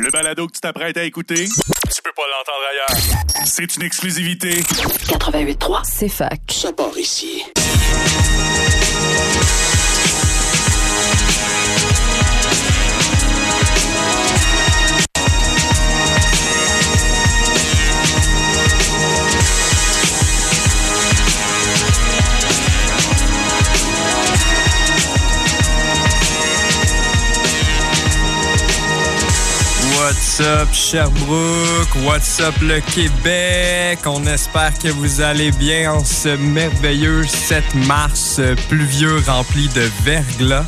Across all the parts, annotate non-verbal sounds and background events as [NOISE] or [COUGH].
Le balado que tu t'apprêtes à écouter, tu peux pas l'entendre ailleurs. C'est une exclusivité. 88.3. C'est fac. Ça part ici. What's up Sherbrooke? What's up le Québec? On espère que vous allez bien en ce merveilleux 7 mars euh, pluvieux rempli de verglas.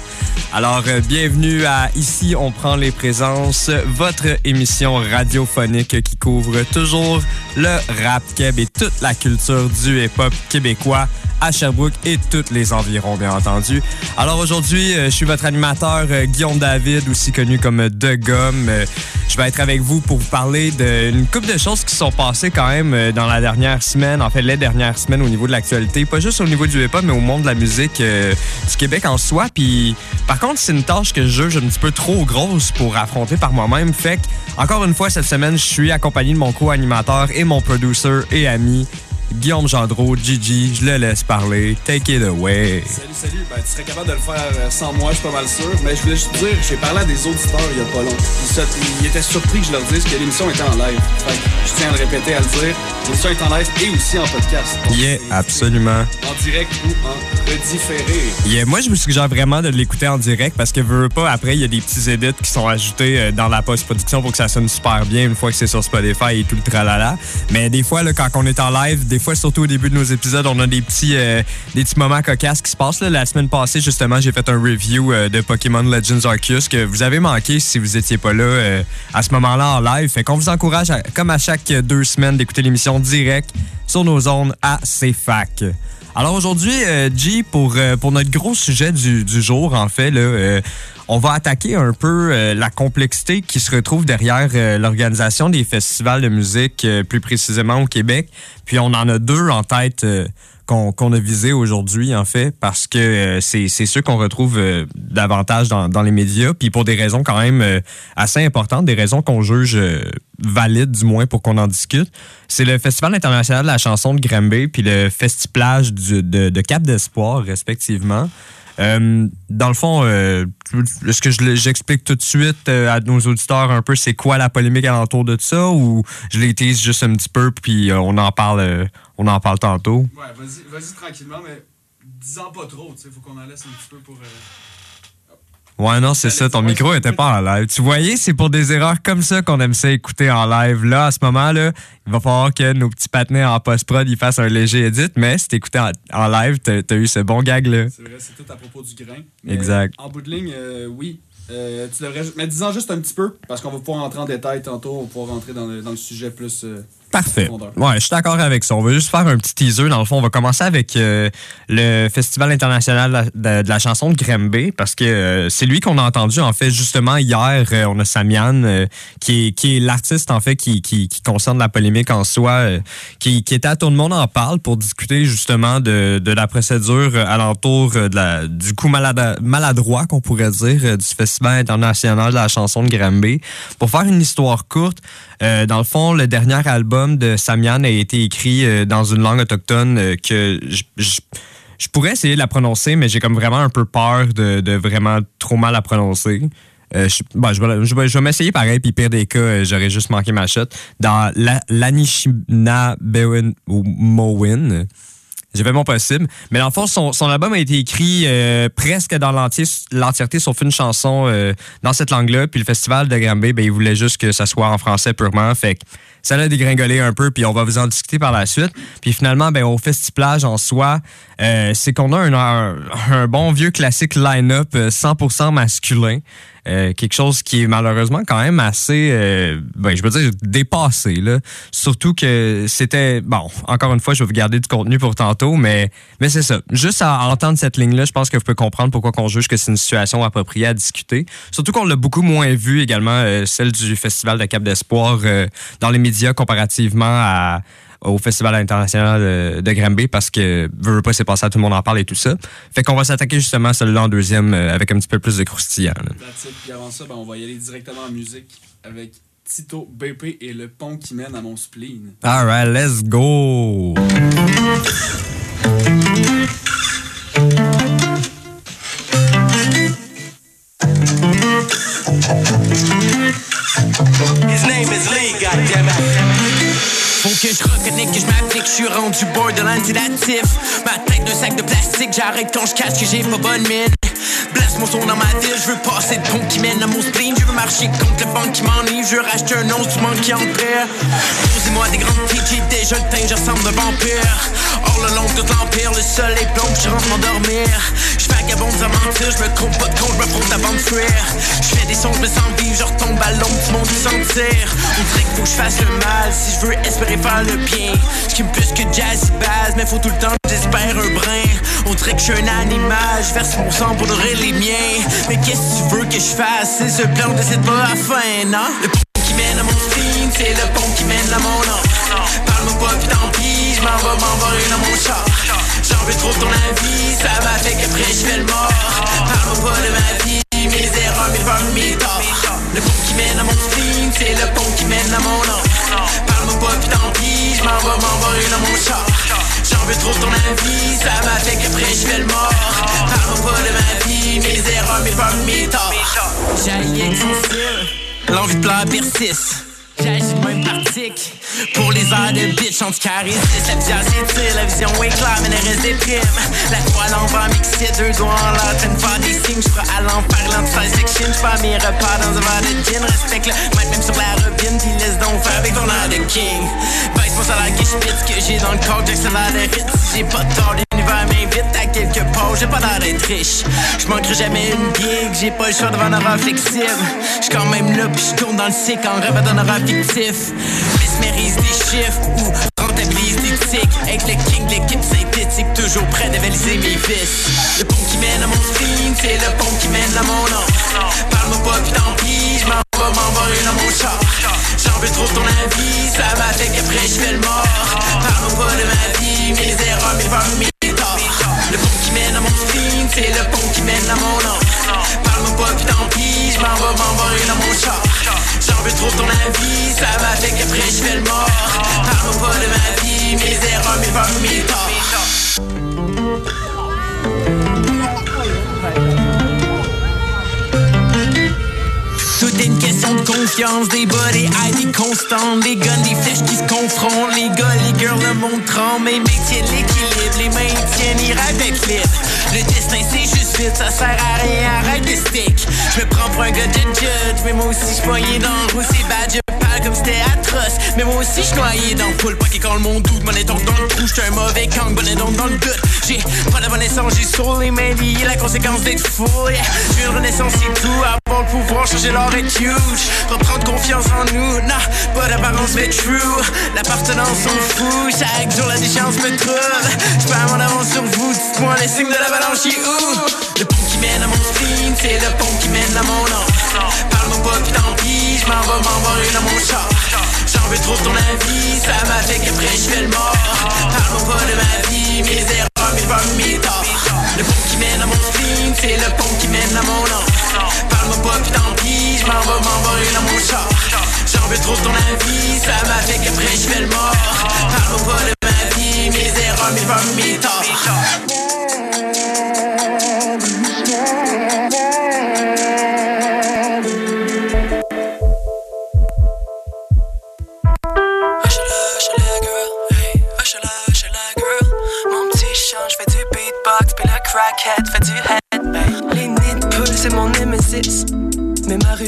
Alors, euh, bienvenue à Ici, on prend les présences, votre émission radiophonique qui couvre toujours le rap keb et toute la culture du hip-hop québécois à Sherbrooke et tous les environs, bien entendu. Alors aujourd'hui, euh, je suis votre animateur euh, Guillaume David, aussi connu comme De Gomme. Euh, Je vais être avec vous pour vous parler d'une couple de choses qui sont passées quand même dans la dernière semaine, en fait les dernières semaines au niveau de l'actualité, pas juste au niveau du hip-hop, mais au monde de la musique du Québec en soi. Puis par contre, c'est une tâche que je juge un petit peu trop grosse pour affronter par moi-même. Fait que, encore une fois, cette semaine, je suis accompagné de mon co-animateur et mon producer et ami, Guillaume Gendreau, Gigi, je le laisse parler. Take it away. Salut, salut. Ben, tu serais capable de le faire euh, sans moi, je suis pas mal sûr. Mais je voulais juste dire, j'ai parlé à des auditeurs il y a pas longtemps. Ils, ils étaient surpris que je leur dise que l'émission était en live. Fait que je tiens à le répéter, à le dire. L'émission est en live et aussi en podcast. Donc, Yeah, absolument. En direct ou en redifféré. Yeah, moi, je vous suggère vraiment de l'écouter en direct parce que, veux veux pas, après, il y a des petits edits qui sont ajoutés euh, dans la post-production pour que ça sonne super bien une fois que c'est sur Spotify et tout le tralala. Mais des fois, là, quand on est en live, des surtout au début de nos épisodes, on a des petits, euh, des petits moments cocasses qui se passent. La semaine passée, justement, j'ai fait un review euh, de Pokémon Legends Arceus que vous avez manqué si vous étiez pas là euh, à ce moment-là en live. Fait qu'on vous encourage, comme à chaque deux semaines, d'écouter l'émission direct sur nos zones à CFAC. Alors aujourd'hui, euh, G, pour, euh, pour notre gros sujet du, du jour, en fait, là, euh, on va attaquer un peu euh, la complexité qui se retrouve derrière euh, l'organisation des festivals de musique, euh, plus précisément au Québec. Puis on en a deux en tête qu'on a visé aujourd'hui, en fait, parce que euh, c'est ceux qu'on retrouve euh, davantage dans, les médias, puis pour des raisons quand même euh, assez importantes, des raisons qu'on juge valides, du moins, pour qu'on en discute. C'est le Festival international de la chanson de Granby, puis le Festiplage de Cap d'Espoir, respectivement. Euh, dans le fond, euh, est-ce que je j'explique tout de suite euh, à nos auditeurs un peu c'est quoi la polémique alentour de ça ou je les tease juste un petit peu puis euh, on en parle on en parle tantôt? Ouais, vas-y, vas-y tranquillement, mais dis-en pas trop, sais, faut qu'on en laisse un petit peu pour. Euh, Ouais, non, c'est ça. Ton micro était pas en live. Tu voyais, c'est pour des erreurs comme ça qu'on aime ça écouter en live. Là, à ce moment-là, il va falloir que nos petits patinets en post-prod ils fassent un léger edit, mais si t'écoutais en, en live, t'as as eu ce bon gag-là. C'est vrai, c'est tout à propos du grain. Mais Exact. En bout de ligne, euh, oui. Euh, tu devrais, mais dis-en juste un petit peu, parce qu'on va pouvoir rentrer en détail tantôt, on va pouvoir rentrer dans le, dans le sujet plus. Parfait. Ouais, je suis d'accord avec ça. On va juste faire un petit teaser. Dans le fond, on va commencer avec euh, le Festival international de la, de la chanson de Grimby parce que euh, c'est lui qu'on a entendu en fait justement hier. euh, on a Samian qui est, qui est l'artiste en fait qui, qui, qui concerne la polémique en soi, qui, qui était à Tout le monde en parle pour discuter justement de, de la procédure alentour de la, du coup maladroit qu'on pourrait dire du Festival international de la chanson de Granby. Pour faire une histoire courte, euh, dans le fond, le dernier album de Samian a été écrit euh, dans une langue autochtone euh, que je- pourrais essayer de la prononcer, mais j'ai comme vraiment un peu peur de, vraiment trop mal la prononcer. Je, vais, m'essayer pareil, puis pire des cas, j'aurais juste manqué ma shot. Dans la- l'Anishinaabewin ou Mowin, j'ai fait mon possible. Mais dans le fond, son, son album a été écrit euh, presque dans l'entièreté, sauf une chanson euh, dans cette langue-là. Puis le festival de Granby, ben, il voulait juste que ça soit en français purement. Fait ça l'a dégringolé un peu, puis on va vous en discuter par la suite. Puis finalement, ben, au festiplage en soi, euh, c'est qu'on a un, bon vieux classique line-up euh, 100% masculin. Euh, quelque chose qui est malheureusement quand même assez, euh, ben, je veux dire, dépassé. Là. Surtout que c'était, bon, encore une fois, je vais vous garder du contenu pour tantôt, mais, mais c'est ça. Juste à entendre cette ligne-là, je pense que vous pouvez comprendre pourquoi qu'on juge que c'est une situation appropriée à discuter. Surtout qu'on l'a beaucoup moins vu également, euh, celle du Festival de Cap d'Espoir euh, dans les médias comparativement à au Festival international de, de Granby parce que veux, veux pas c'est passé à tout le monde en parle et tout ça. Fait qu'on va s'attaquer justement à celui-là en deuxième euh, avec un petit peu plus de croustillant. Puis avant ça, ben, on va y aller directement en musique. avec Tito BP et le pont qui mène à mon spleen. Alright, let's go! Faut que je reconnais que je m'applique, je suis rendu borderline sédatif. Ma tête d'un sac de plastique, j'arrête quand je cache que j'ai pas bonne mine. Place mon son dans ma ville, je veux passer de pont qui mène à mon spleen. Je veux marcher contre le vent qui m'ennuie, je veux racheter un instrument qui en perd. Posez-moi des grandes j'ai déjà le teint, à un vampire. Hors le long de l'empire, le soleil plombe, je rentre m'endormir. Je vagabonde sans mentir, je me trompe pas de compte, je me fronte avant de fuir. Je fais des sons, je me sens vivre, je retombe à l'ombre du monde sentir. On dirait qu'il faut que je fasse le mal si je veux espérer faire le bien. Je plus que jazz base, mais faut tout le temps que j'espère un brin. On dirait que je suis un animal, je verse mon sang pour nourrir les miens. Mais qu'est-ce que tu veux que je fasse? C'est ce plan de cette pas la fin, non? Le pont qui mène à mon spleen, c'est le pont qui mène à mon nom. Parle-moi pas, puis tant pis, je m'en vais m'envoler dans mon char. J'en veux trop ton avis, ça m'a fait qu'après je fais le mort. Parle-moi pas de ma vie, mes erreurs, mes femmes, mes torts. Le pont qui mène à mon spleen, c'est le pont qui mène à mon nom. Parle-moi pas, puis tant pis, je m'en vais m'envoler dans mon char. Trop de ton avis, ça m'a fait qu'après je fais le mort. Parle-moi pas de ma vie, mes erreurs, mes femmes, mes torts. J'ai style, l'envie de pleurer persiste. J'agis le même Pour les heures de bitch anti-charisme La vision s'étire, la vision est claire Mais le reste déprime La croix à l'envers mixée, deux doigts en l'air Train de faire des signes, j'fais à l'enfer L'anti section, j'fais mes repas dans un verre de gin. Respecte le mic même sur la robine Puis laisse donc faire avec ton air de king. Baisse mon salaire que j'pite que j'ai dans le corps, j'accélère de rythme Si j'ai pas tort, J'ai pas l'air d'être riche. J'manquerai jamais une gig J'ai pas le choix devant un horaire J'suis quand même là, puis j'tourne dans le cycle En rêve d'un horaire fictif. Mesmérise des chiffres ou rentabilise des tics Avec le king, l'équipe synthétique Toujours prêt à valiser mes vices. Le pont qui mène à mon spleen C'est le pont qui mène à mon nom. Parle-moi pas ton avis, ça m'a fait qu'après je fais le mort. Parle-moi pas de ma vie, mes erreurs, mes femmes, mes torts. Tout est une question de confiance, des high, des constantes, des guns, des flèches qui se confrontent, les gars, les girls, le monde tremble, mes mecs l'équilibre, les mains tiennent, ils rêvent d'être. Le destin c'est juste vite, ça sert à rien, arrête de stick. Je me prends pour un gars de judge, mais moi aussi je poignée dans le roue, c'est bad, comme c'était atroce. Mais moi aussi je noyé dans le pool, pas quand le monde doute, mon donc dans le trou, j'suis un mauvais kang, bonnet donc dans le doute. J'ai pas la renaissance, j'ai sur les mains liées, la conséquence d'être fou, yeah. J'ai une renaissance, c'est tout, avoir le pouvoir, changer l'or est huge. Reprendre confiance en nous, nah, pas d'apparence mais true. L'appartenance on fout, chaque jour la déchéance me trouble. J'perds mon avance sur vous, dites-moi les signes de l'avalanche, est où? Le pont qui mène à mon spleen, c'est le pont qui mène à mon nom. Parle-moi pas puis tant pis, j'm'en vais m'envoler dans mon char. J'en veux trop ton avis, ça m'a fait qu'après j'fais le mort. Parle-moi pas de ma vie, mes erreurs, mes femmes, mes torts. Le pont qui mène à mon spleen, c'est le pont qui mène à mon nom. Parle-moi pas puis tant pis, j'm'en vais m'envoler dans mon char. J'en veux trop ton avis, ça m'a fait qu'après j'fais le mort. Parle-moi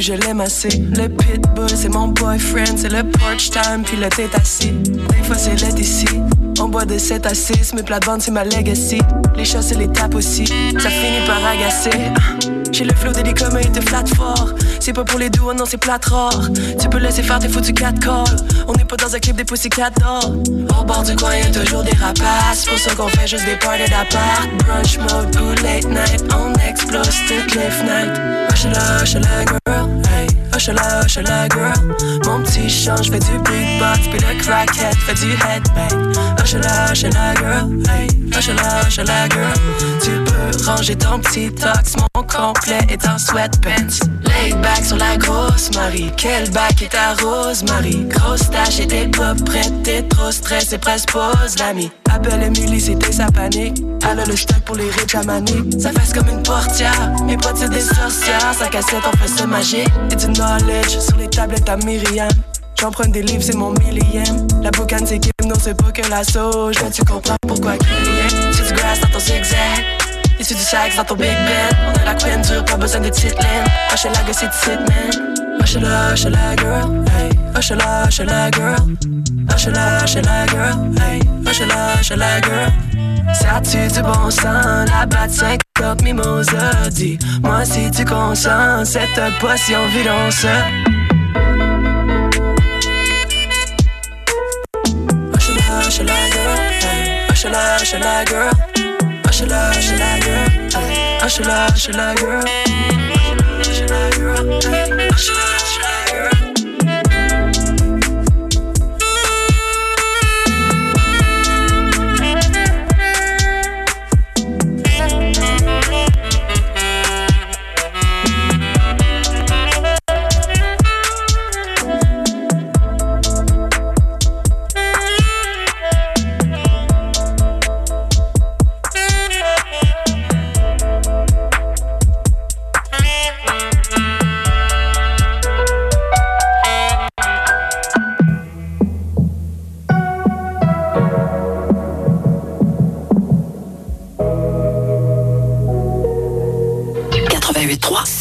je l'aime assez. Le pitbull, c'est mon boyfriend, c'est le porch time, puis le tête assis. Des fois, c'est l'aide ici. On boit de 7 à 6, mes plates-bandes, c'est ma legacy. Les chats, c'est les tapes aussi. Ça finit par agacer. Ah, J'ai le flow des comme il te flatte fort. C'est pas pour les doux, non, c'est plate rare. Tu peux laisser faire tes foutus 4 calls. On n'est pas dans un clip des Pussycat Dolls. Au bord du coin, y'a toujours des rapaces. Pour ça qu'on fait juste des parties d'appart. Brunch mode ou late night. On explose toutes les fenêtres. Hush là, girl. Hey. Hochela, hochela girl. Mon petit change fait du beatbox Puis le crackhead fait du headbang. Hochela, hochela girl. Hey, hochela, hochela girl. Tu peux ranger ton petit tox. Mon complet est en sweatpants. Laid back sur la grosse Marie. Quel bac est ta rose Marie? Grosse tâche et t'es pas prête T'es trop stressé, presque pose l'ami. Appelle Emily, c'était sa panique. Elle le stock pour les riches à manique Ça fesse comme une portière. Mes potes c'est des sorcières. Sa cassette en fait ce magique. Et sur les tablettes à Myriam J'emprunte des livres, c'est mon millième. La boucane, c'est Kim, non, c'est pas que la sauge. Mais tu comprends pourquoi crier. C'est du grass dans ton zigzag. C'est du sax dans ton Big Ben. On a la queen dure, pas besoin de petite laine. Hochela, que c'est titre, man. Hochela, hochela, girl. Hey, hochela, hochela, girl. Hochela, hochela, girl. Hey, hochela, hochela, girl. Ça tue du bon sang, la batte 5 top mimosa dit. Moi si tu consens, cette potion ça Hochela, girl, girl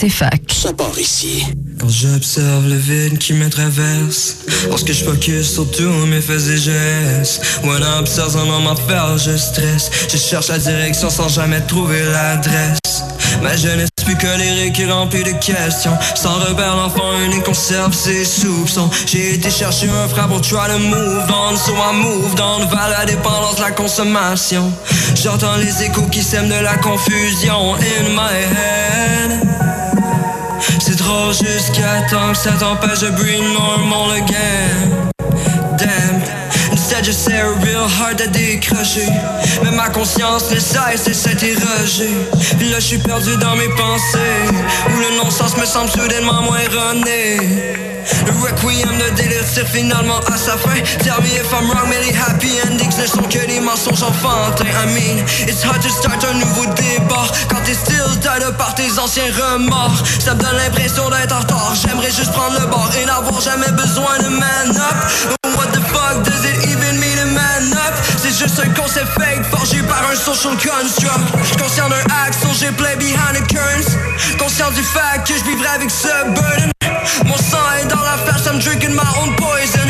Ça part ici. Quand j'observe le vide qui me traverse, lorsque je focus sur tous mes faits et gestes, when I'm observe un homme à faire, je stresse. Je cherche la direction sans jamais trouver l'adresse. Ma jeunesse plus colérique et remplie de questions. Sans repère, l'enfant unique conserve ses soupçons. J'ai été chercher un frère pour try to move on, so I moved on vers la dépendance de la consommation. J'entends les échos qui sèment de la confusion in my head. C'est trop jusqu'à temps que ça t'empêche de breathe normal again. Damn. Instead, j'essaie real hard à décrocher. Mais ma conscience ne cesse de s'interroger. Puis là, je suis perdu dans mes pensées. Où le non-sens me semble soudainement moins erroné. Le requiem de délire tire finalement à sa fin. Tell me if I'm wrong, mais les happy endings ne sont que des mensonges enfantins. I mean, it's hard to start un nouveau débat quand t'es still tied par tes anciens remords. Ça me donne l'impression d'être en retard. J'aimerais juste prendre le bord et n'avoir jamais besoin de man up. What the fuck does it even mean to man up? C'est juste un concept fake forgé par un social construct. Conscient d'un axe, j'ai play behind the currents. Conscient du fact que je vivrai avec ce burden. Mon sang est dans la flash, I'm drinking my own poison.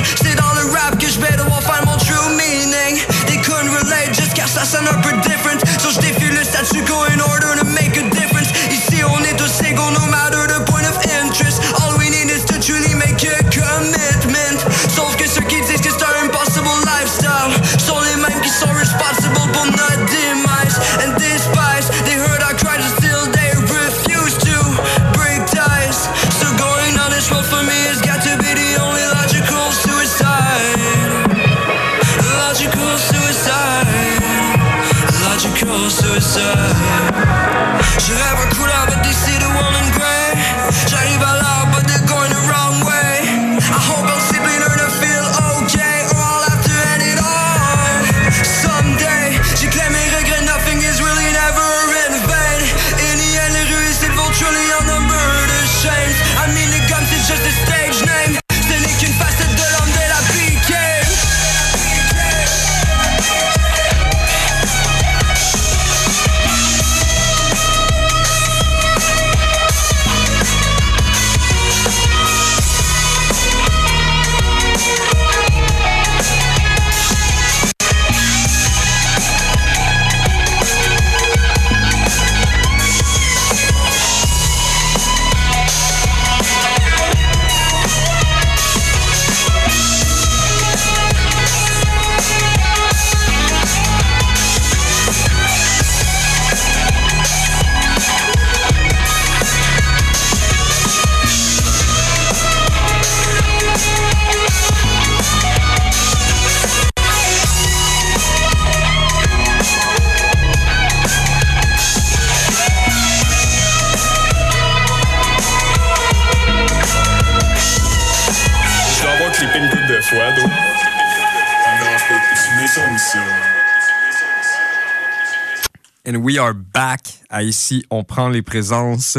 À ici, on prend les présences.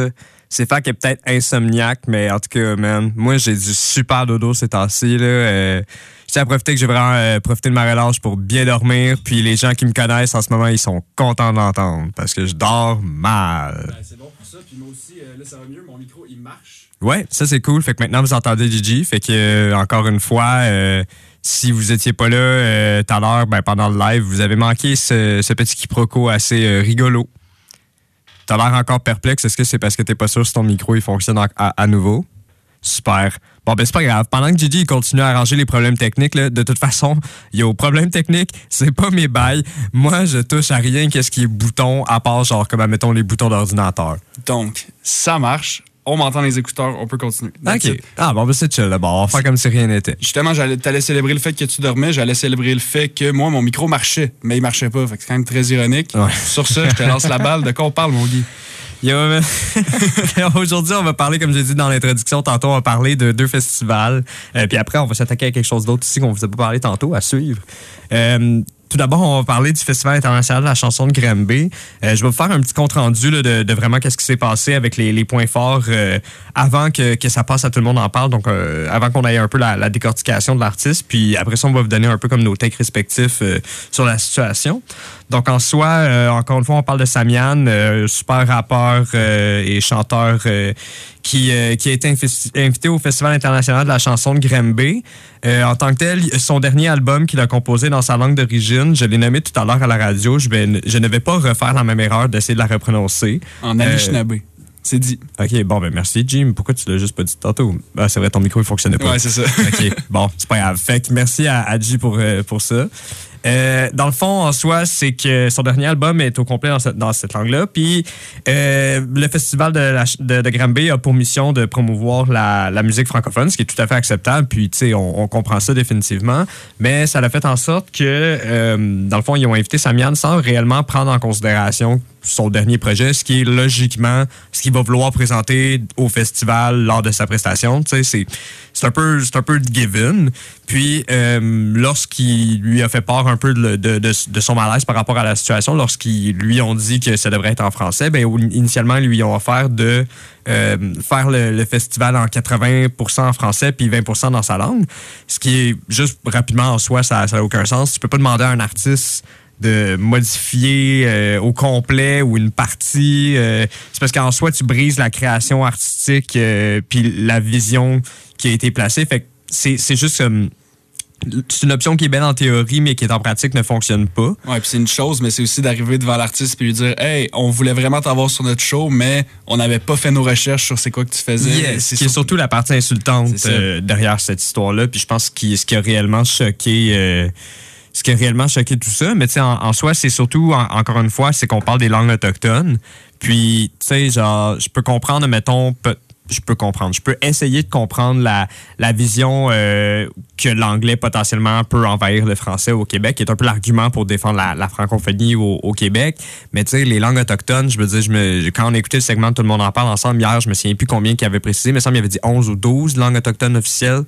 C'est qu'elle est peut-être insomniaque, mais en tout cas, man, moi, j'ai du super dodo ces temps-ci, là. Euh, j'ai à profiter que j'ai vraiment euh, profité de ma relâche pour bien dormir. Puis les gens qui me connaissent en ce moment, ils sont contents d'entendre parce que je dors mal. Ben, c'est bon pour ça. Puis moi aussi, euh, là, ça va mieux. Mon micro, il marche. Ouais, ça c'est cool. Fait que maintenant vous entendez Gigi. Fait que euh, encore une fois, euh, si vous étiez pas là tout à l'heure, ben, pendant le live, vous avez manqué ce, ce petit quiproquo assez rigolo. T'as l'air encore perplexe. Est-ce que c'est parce que t'es pas sûr si ton micro il fonctionne à, nouveau? Super. Bon, ben c'est pas grave. Pendant que Gigi continue à arranger les problèmes techniques, là, de toute façon, [LAUGHS] il y a au problème technique, c'est pas mes bails. Moi, je touche à rien qu'est-ce qui est bouton, à part genre comme, mettons, les boutons d'ordinateur. Donc, ça marche. On m'entend les écouteurs. On peut continuer. That's OK. it. Ah, bon, ben c'est chill d'abord. Faire comme si rien n'était. Justement, j'allais t'allais célébrer le fait que tu dormais, j'allais célébrer le fait que moi, mon micro marchait, mais il marchait pas. Fait que c'est quand même très ironique. Ouais. Sur ça, je te lance la balle. De quoi on parle, mon Guy? [LAUGHS] Aujourd'hui, on va parler, comme j'ai dit dans l'introduction, tantôt, on va parler de deux festivals. Euh, puis après, on va s'attaquer à quelque chose d'autre ici qu'on vous a pas parlé tantôt, à suivre. Euh, tout d'abord, on va parler du Festival international de la chanson de Granby. Euh, je vais vous faire un petit compte-rendu de, de vraiment qu'est-ce qui s'est passé avec les, les points forts euh, avant que, que ça passe à tout le monde en parle. Donc, euh, avant qu'on ait un peu la, la décortication de l'artiste. Puis après ça, on va vous donner un peu comme nos takes respectifs euh, sur la situation. Donc, en soi, euh, encore une fois, on parle de Samian, euh, super rappeur et chanteur qui, euh, qui a été invité au Festival international de la chanson de Granby. Euh, en tant que tel, son dernier album qu'il a composé dans sa langue d'origine, je l'ai nommé tout à l'heure à la radio. Je, vais, je ne vais pas refaire la même erreur d'essayer de la reprononcer. En Euh, Anishinaabe. C'est dit. OK, bon, ben merci, Jim. Pourquoi tu l'as juste pas dit tantôt? Ah, c'est vrai, ton micro, il fonctionnait pas. Ouais, c'est ça. OK, bon, c'est pas grave. Fait que merci à, à G pour, euh, pour ça. Euh, dans le fond, en soi, c'est que son dernier album est au complet dans cette, langue-là. Puis euh, le festival de, la, de, Granby a pour mission de promouvoir la, la musique francophone, ce qui est tout à fait acceptable. Puis, tu sais, on, comprend ça définitivement. Mais ça a fait en sorte que, euh, dans le fond, ils ont invité Samian sans réellement prendre en considération son dernier projet, ce qui est logiquement ce qu'il va vouloir présenter au festival lors de sa prestation. C'est un peu c'est un peu given. Puis euh, lorsqu'il lui a fait part un peu de, de, de, son malaise par rapport à la situation, lorsqu'ils lui ont dit que ça devrait être en français, au- initialement ils lui ont offert de euh, faire le, festival en 80% en français puis 20% dans sa langue, ce qui est juste rapidement en soi ça n'a aucun sens. Tu peux pas demander à un artiste de modifier euh, au complet ou une partie. euh, c'est parce qu'en soi, tu brises la création artistique euh, puis la vision qui a été placée. Fait que c'est, c'est juste... c'est une option qui est belle en théorie, mais qui est en pratique ne fonctionne pas. Ouais, puis c'est une chose, mais c'est aussi d'arriver devant l'artiste et lui dire Hey, on voulait vraiment t'avoir sur notre show, mais on n'avait pas fait nos recherches sur c'est quoi que tu faisais. Yes, c'est qui est surtout la partie insultante euh, derrière cette histoire-là. Puis je pense que ce qui a réellement choqué, ce qui a réellement choqué tout ça, mais tu sais, en, soi, c'est surtout, en- encore une fois, c'est qu'on parle des langues autochtones. Puis, tu sais, genre, je peux comprendre, mettons, pe- je peux comprendre. Je peux essayer de comprendre la, la vision euh, que l'anglais potentiellement peut envahir le français au Québec, qui est un peu l'argument pour défendre la, la francophonie au, au Québec. Mais tu sais, les langues autochtones, je veux dire, je me, quand on a écouté le segment Tout le monde en parle ensemble hier, je me souviens plus combien qu'il avait précisé, mais il me semble qu'il avait dit 11 ou 12 langues autochtones officielles.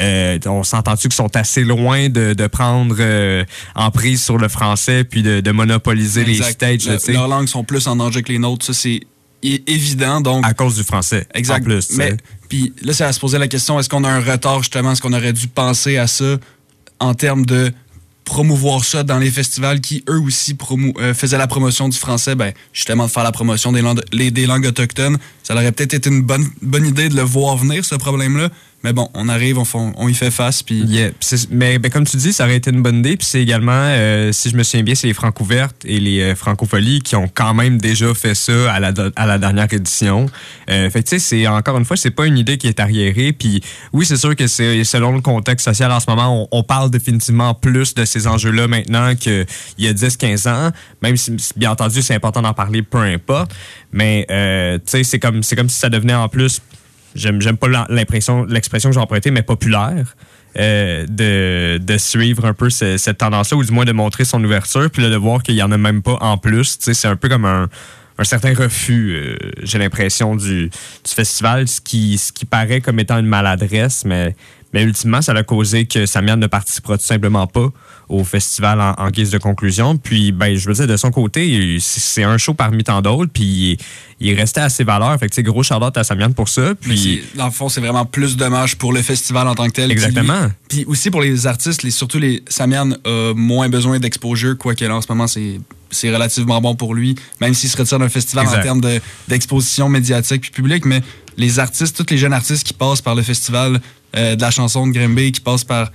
Euh, on s'entend-tu qu'ils sont assez loin de, de prendre euh, en prise sur le français puis de, de monopoliser les stages, Le- leurs langues sont plus en danger que les nôtres, ça c'est évident. Donc, à cause du français. Exact. En plus. Mais puis là, ça va se poser la question est-ce qu'on a un retard justement Est-ce qu'on aurait dû penser à ça en termes de promouvoir ça dans les festivals qui eux aussi euh, faisaient la promotion du français? Ben justement de faire la promotion des langues, les- des langues autochtones. Ça aurait peut-être été une bonne bonne idée de le voir venir ce problème-là. Mais bon, on arrive, on, y fait face, puis Yeah. C'est- Mais ben, comme tu dis, ça aurait été une bonne idée. Puis c'est également, euh, si je me souviens bien, c'est les Francouvertes et les euh, Francopholies qui ont quand même déjà fait ça à la, à la dernière édition. Euh, fait que tu sais, c'est encore une fois, c'est pas une idée qui est arriérée. Puis oui, c'est sûr que c'est selon le contexte social en ce moment, on, on parle définitivement plus de ces enjeux-là maintenant qu'il y a 10-15 ans. Même si, bien entendu, c'est important d'en parler, peu importe. Mais euh, tu sais, c'est comme, c'est comme si ça devenait en plus j'aime pas l'impression l'expression que j'ai empruntée mais populaire euh, de, de suivre un peu ce- cette tendance-là ou du moins de montrer son ouverture puis là, de voir qu'il y en a même pas en plus. C'est un peu comme un, un certain refus euh, j'ai l'impression du, du festival ce qui ce qui paraît comme étant une maladresse mais Mais ultimement, ça a causé que Samian ne participera tout simplement pas au festival en, en guise de conclusion. Puis, ben, je veux dire, de son côté, c'est un show parmi tant d'autres. Puis, il est resté à ses valeurs. Fait que, gros Charlotte à Samian pour ça. Puis, dans le fond, c'est vraiment plus dommage pour le festival en tant que tel. Exactement. Puis aussi pour les artistes, les, surtout les Samian a moins besoin d'exposure, quoique là, en ce moment, c'est c'est relativement bon pour lui, même s'il se retire d'un festival Exact. en termes de- d'exposition médiatique puis publique. Mais les artistes, tous les jeunes artistes qui passent par le festival euh, de la chanson de Grimby, qui passent par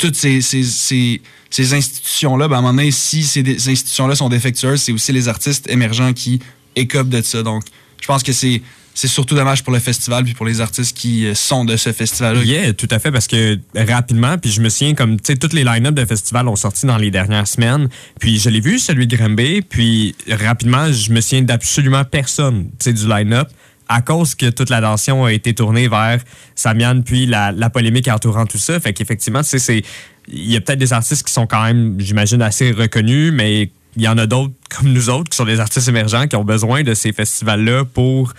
toutes ces, ces, ces, ces institutions-là, ben, à un moment donné, si ces, institutions-là sont défectueuses, c'est aussi les artistes émergents qui écopent de ça. Donc, je pense que c'est c'est surtout dommage pour le festival puis pour les artistes qui euh, sont de ce festival-là. Yeah, tout à fait, parce que rapidement, puis je me souviens, comme, tu sais, toutes les line-up de festival ont sorti dans les dernières semaines, puis je l'ai vu, celui de Grimby, puis rapidement, je me souviens d'absolument personne, tu sais, du line-up, à cause que toute l'attention a été tournée vers Samian, puis la, la polémique entourant tout ça. Fait qu'effectivement, tu sais, c'est. Il y a peut-être des artistes qui sont quand même, j'imagine, assez reconnus, mais il y en a d'autres [LAUGHS] comme nous autres qui sont des artistes émergents qui ont besoin de ces festivals-là pour.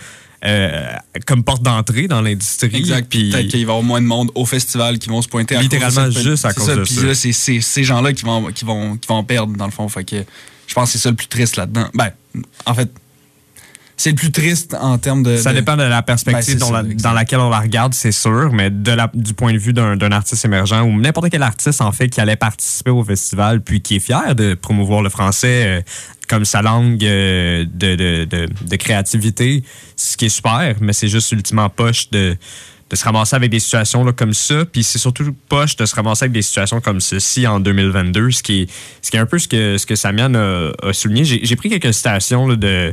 euh, comme porte d'entrée dans l'industrie. Exact. Puis peut-être qu'il va y avoir moins de monde au festival qui vont se pointer à Littéralement cause de juste à cause ça. de Puis ça. là, c'est c'est ces gens-là qui vont, qui, vont, qui vont perdre, dans le fond. Fait que je pense que c'est ça le plus triste là-dedans. Ben, en fait, c'est le plus triste en termes de. Ça de- dépend de la Ben, perspective la- exact. dans laquelle on la regarde, c'est sûr, mais de la, du point de vue d'un artiste émergent ou n'importe quel artiste, en fait, qui allait participer au festival, puis qui est fier de promouvoir le français euh, comme sa langue euh, de, de créativité, ce qui est super, mais c'est juste ultimement poche de, de se ramasser avec des situations là, comme ça, puis c'est surtout poche de se ramasser avec des situations comme ceci en 2022, ce qui est, ce qui est un peu ce que, ce que Samian a, souligné. J'ai pris quelques citations là, de,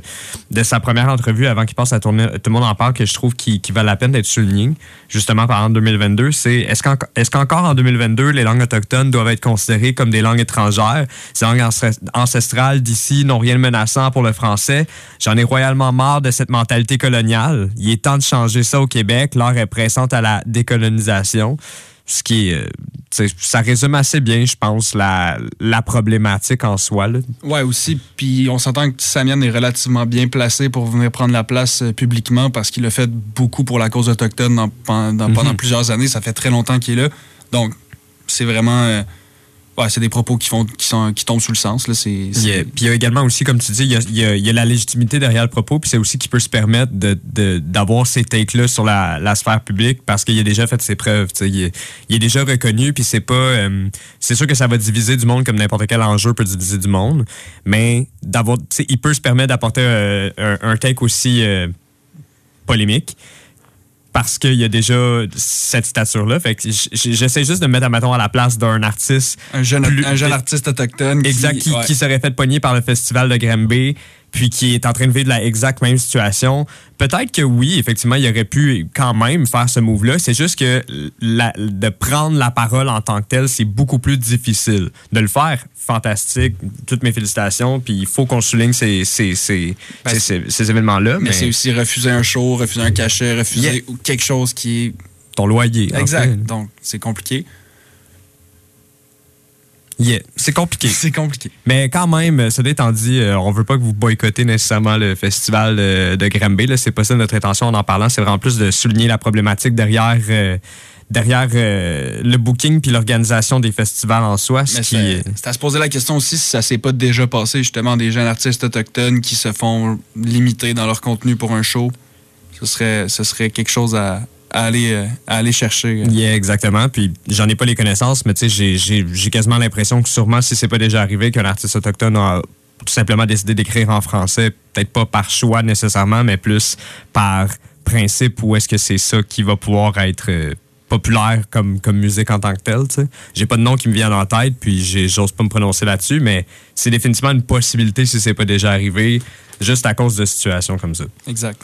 de sa première entrevue avant qu'il passe à tourner. Tout le monde en parle que je trouve qui, qui valent la peine d'être souligné, justement par 2022. C'est est-ce qu'en- est-ce qu'encore en 2022, les langues autochtones doivent être considérées comme des langues étrangères? Ces langues ancest- ancestrales d'ici n'ont rien de menaçant pour le français. J'en ai royalement marre de cette mentalité coloniale. Il est temps de changer ça au Québec. L'heure est à la décolonisation. Ce qui est, euh, ça résume assez bien, je pense, la, la problématique en soi. là. Ouais, aussi. Puis on s'entend que Samian est relativement bien placé pour venir prendre la place euh, publiquement parce qu'il a fait beaucoup pour la cause autochtone dans- pendant, plusieurs années. Ça fait très longtemps qu'il est là. Donc, c'est vraiment. euh, ouais, c'est des propos qui, font, qui, sont, qui tombent sous le sens. Là. C'est, puis il y a également aussi, comme tu dis, il y a, il y a- il y a la légitimité derrière le propos, puis c'est aussi qui peut se permettre de- de- d'avoir ces takes-là sur la, la sphère publique parce qu'il a déjà fait ses preuves. tu sais. Il est, il est déjà reconnu, puis c'est pas. euh, c'est sûr que ça va diviser du monde comme n'importe quel enjeu peut diviser du monde, mais d'avoir, il peut se permettre d'apporter euh, un, un take aussi euh, polémique parce qu'il y a déjà cette stature-là. Fait que j'essaie juste de me mettre à, mettons, à la place d'un artiste un jeune, plus- un jeune artiste autochtone. qui- Exact, qui, ouais. qui serait fait pogner par le festival de Granby, puis qui est en train de vivre la exacte même situation. Peut-être que oui, effectivement, il aurait pu quand même faire ce move-là. C'est juste que la- de prendre la parole en tant que tel, c'est beaucoup plus difficile. De le faire, fantastique. Toutes mes félicitations. Puis il faut qu'on souligne ces, ces, ces, Ben, ces- événements-là. Mais Mais, c'est aussi refuser un show, refuser un cachet, refuser Yeah. quelque chose qui est. ton loyer. en Exact. fait. Donc, c'est compliqué. Yeah, c'est compliqué. [LAUGHS] C'est compliqué. Mais quand même, cela étant dit, euh, on veut pas que vous boycottez nécessairement le festival euh, de Granby. C'est pas ça notre intention en en parlant. C'est vraiment plus de souligner la problématique derrière, euh, derrière euh, le booking puis l'organisation des festivals en soi. Ce c'est à se poser la question aussi si ça s'est pas déjà passé, justement, des jeunes artistes autochtones qui se font limiter dans leur contenu pour un show. Ce serait, ce serait quelque chose à, à aller, euh, à aller chercher. Yeah, exactement. Puis j'en ai pas les connaissances, mais tu sais, j'ai- j'ai j'ai quasiment l'impression que sûrement, si c'est pas déjà arrivé, qu'un artiste autochtone a tout simplement décidé d'écrire en français, peut-être pas par choix nécessairement, mais plus par principe où est-ce que c'est ça qui va pouvoir être euh, populaire comme, comme musique en tant que telle. tu sais. J'ai pas de nom qui me vient en tête, puis j'ai- j'ose pas me prononcer là-dessus, mais c'est définitivement une possibilité si c'est pas déjà arrivé, juste à cause de situations comme ça. Exact.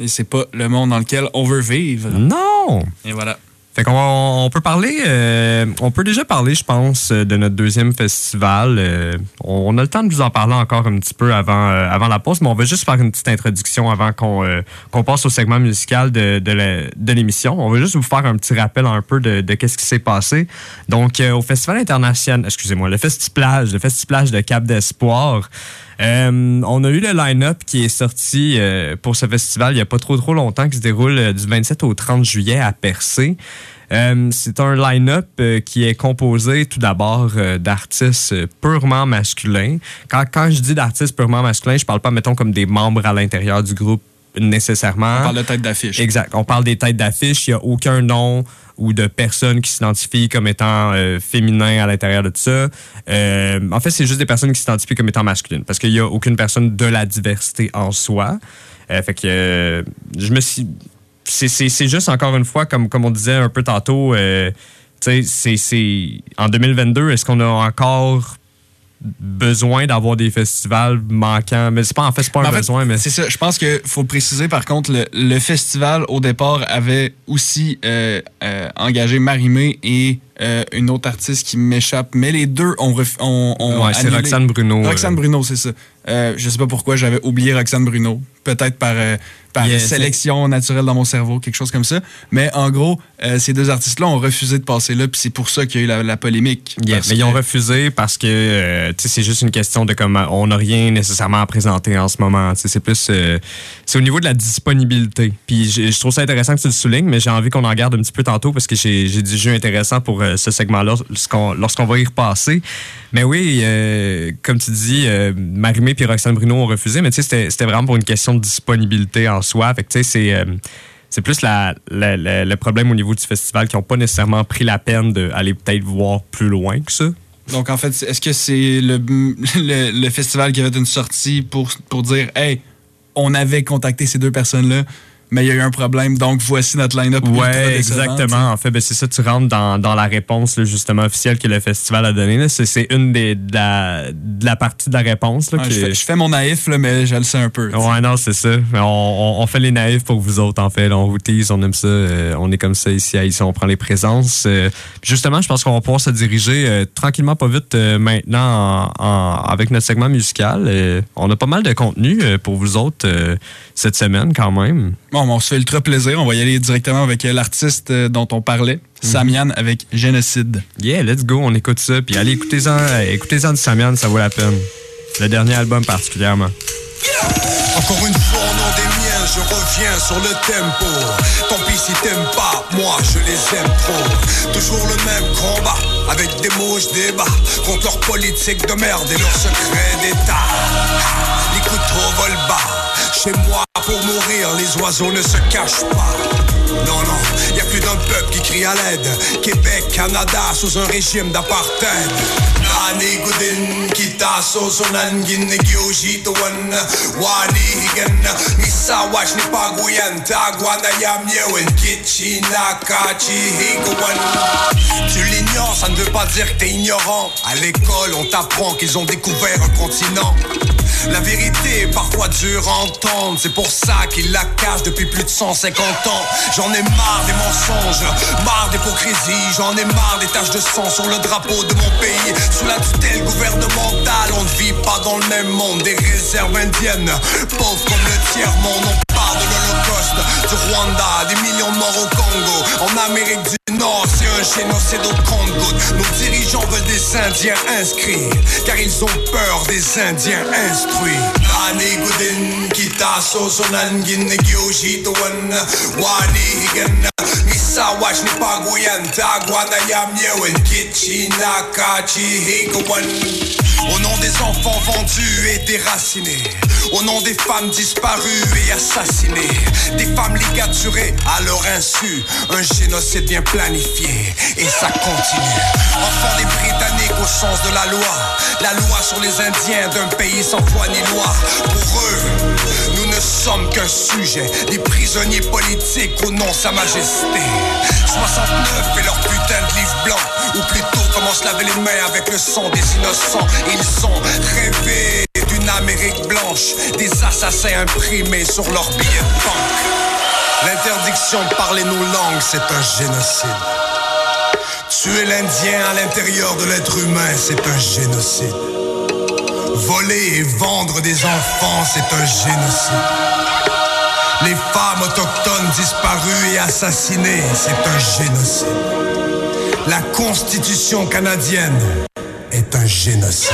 Et c'est pas le monde dans lequel on veut vivre. Non! Et voilà. Fait qu'on on peut parler, euh, on peut déjà parler, je pense, euh, de notre deuxième festival. Euh, on, a le temps de vous en parler encore un petit peu avant, euh, avant la pause, mais on va juste faire une petite introduction avant qu'on passe au segment musical de, de l'émission. On va juste vous faire un petit rappel un peu de, de qu'est-ce qui s'est passé. Donc, au Festival international, excusez-moi, le Festiplage, le Festiplage de Cap d'Espoir. Euh, on a eu le line-up qui est sorti euh, pour ce festival il n'y a pas trop trop longtemps, qui se déroule euh, du 27 au 30 juillet à Percé. C'est un line-up qui est composé tout d'abord d'artistes purement masculins. Quand, quand je dis d'artistes purement masculins, je parle pas, mettons, comme des membres à l'intérieur du groupe nécessairement. On parle de tête d'affiche. Exact. On parle des têtes d'affiche. Il n'y a aucun nom ou de personne qui s'identifie comme étant euh, féminin à l'intérieur de tout ça. Euh, en fait, c'est juste des personnes qui s'identifient comme étant masculines parce qu'il n'y a aucune personne de la diversité en soi. Euh, fait que euh, je me suis. C'est, juste encore une fois, comme, comme on disait un peu tantôt, c'est. En 2022, est-ce qu'on a encore besoin d'avoir des festivals manquants? Mais c'est pas en fait, c'est pas Mais un fait, besoin, mais C'est ça. Je pense qu'il faut préciser, par contre, le, le festival, au départ, avait aussi euh, euh, engagé Marimé et euh, une autre artiste qui m'échappe. Mais les deux ont, ref- ont, ont Ouais, c'est. Roxane Bruno. Roxane euh, Bruno, c'est ça. Euh, je sais pas pourquoi j'avais oublié Roxane Bruno. Peut-être par, par Yeah, sélection naturelle dans mon cerveau, quelque chose comme ça. Mais en gros, euh, ces deux artistes-là ont refusé de passer là, puis c'est pour ça qu'il y a eu la, la polémique. Yeah, mais ils ont refusé parce que euh, tu sais, c'est juste une question de comment on n'a rien nécessairement à présenter en ce moment. Tu sais, C'est plus euh, c'est au niveau de la disponibilité. Puis je, je trouve ça intéressant que tu le soulignes, mais j'ai envie qu'on en garde un petit peu tantôt parce que j'ai du jeu intéressant pour euh, ce segment-là lorsqu'on va y repasser. Mais oui, euh, comme tu dis, euh, Marimé et Roxane Bruno ont refusé, mais tu sais, c'était c'était vraiment pour une question de disponibilité en Fait que c'est euh, c'est plus la- le problème au niveau du festival qui n'ont pas nécessairement pris la peine d'aller peut-être voir plus loin que ça. Donc, en fait, est-ce que c'est le, [LAUGHS] le, le festival qui avait une sortie pour, pour dire Hey, on avait contacté ces deux personnes-là, mais il y a eu un problème, donc voici notre line-up. décevant, exactement. En fait, ben, c'est ça, tu rentres dans, dans la réponse là, justement officielle que le festival a donnée. C'est une des, de, la, de la partie de la réponse. Là, Ouais, que- je, fais, je fais mon naïf, là, mais je le sais un peu. Ouais, non, c'est ça. On, on- on fait les naïfs pour vous autres, en fait. On vous tease, on aime ça. euh, on est comme ça ici à ici, on prend les présences. Euh, justement, je pense qu'on va pouvoir se diriger euh, tranquillement, pas vite, maintenant en- en- avec notre segment musical. On a pas mal de contenu pour vous autres cette semaine, quand même. Bon, on se fait ultra plaisir. On va y aller directement avec euh, l'artiste euh, dont on parlait, Mhm. Samian, avec Génocide. Yeah, let's go, on écoute ça. Puis allez, écoutez-en euh, écoutez-en du Samian, ça vaut la peine. Le dernier album particulièrement. Encore une fois, au nom des miens, je reviens sur le tempo. Tant pis si t'aimes pas, moi je les aime trop. Toujours le même combat, avec des mots je débat. Contre leur politique de merde et leurs secrets d'État. Les couteaux volent bas. Chez moi, pour mourir, les oiseaux ne se cachent pas. Non, non, y a plus d'un peuple qui crie à l'aide. Québec, Canada, sous un régime d'apartheid. Nani gudin kita so sonan gin gyojitoan wani higan wash ni paguyan tagwana yam yewen kichina kachi higawan Tu l'ignores, ça ne veut pas dire que t'es ignorant. À l'école, on t'apprend qu'ils ont découvert un continent. La vérité est parfois dure à entendre, c'est pour ça qu'ils la cachent depuis plus de 150 ans. Ai marre des mensonges, marre d'hypocrisie, j'en ai marre des taches de sang sur le drapeau de mon pays. Sous la tutelle gouvernementale, on ne vit pas dans le même monde. Des réserves indiennes, pauvres comme le tiers-monde, on parle de l'Holocauste, du Rwanda, des millions de morts au Congo. En Amérique du Nord, c'est un génocide au compte-gouttes. Nos dirigeants veulent des Indiens inscrits, car ils ont peur des Indiens instruits. Au nom des enfants vendus et déracinés, au nom des femmes disparues et assassinées, des familles ligaturées à leur insu, un génocide bien et ça continue. Enfants des Britanniques au sens de la loi, la loi sur les Indiens d'un pays sans foi ni loi. Pour eux, nous ne sommes qu'un sujet, des prisonniers politiques au nom de Sa Majesté. 69 et leur putain de livre blanc, ou plutôt comment se laver les mains avec le sang des innocents. Ils ont rêvé d'une Amérique blanche, des assassins imprimés sur leurs billets de banque. L'interdiction de parler nos langues, c'est un génocide. Tuer l'Indien à l'intérieur de l'être humain, c'est un génocide. Voler et vendre des enfants, c'est un génocide. Les femmes autochtones disparues et assassinées, c'est un génocide. La Constitution canadienne est un génocide.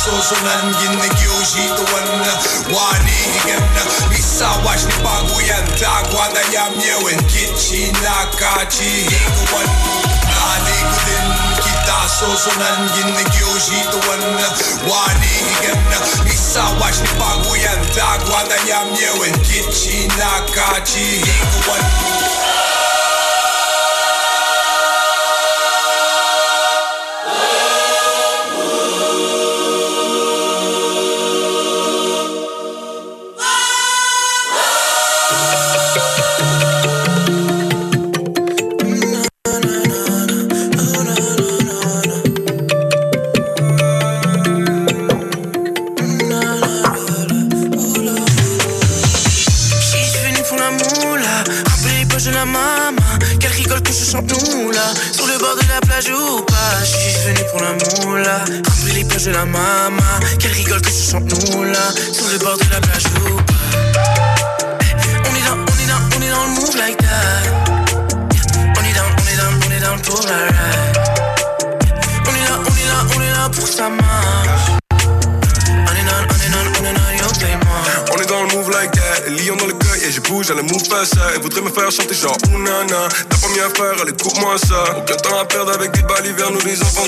Ani gudin kita susunan ginnegiushito wana Wani higana Misa wash ni pangu yanta Gwada ya myewen kichi nakachi higu wanu Nani kudin kita susunan ginnegiushito wana Wani higana Misa wash ni pangu yanta Gwada ya myewen kichi nakachi higu wanu Je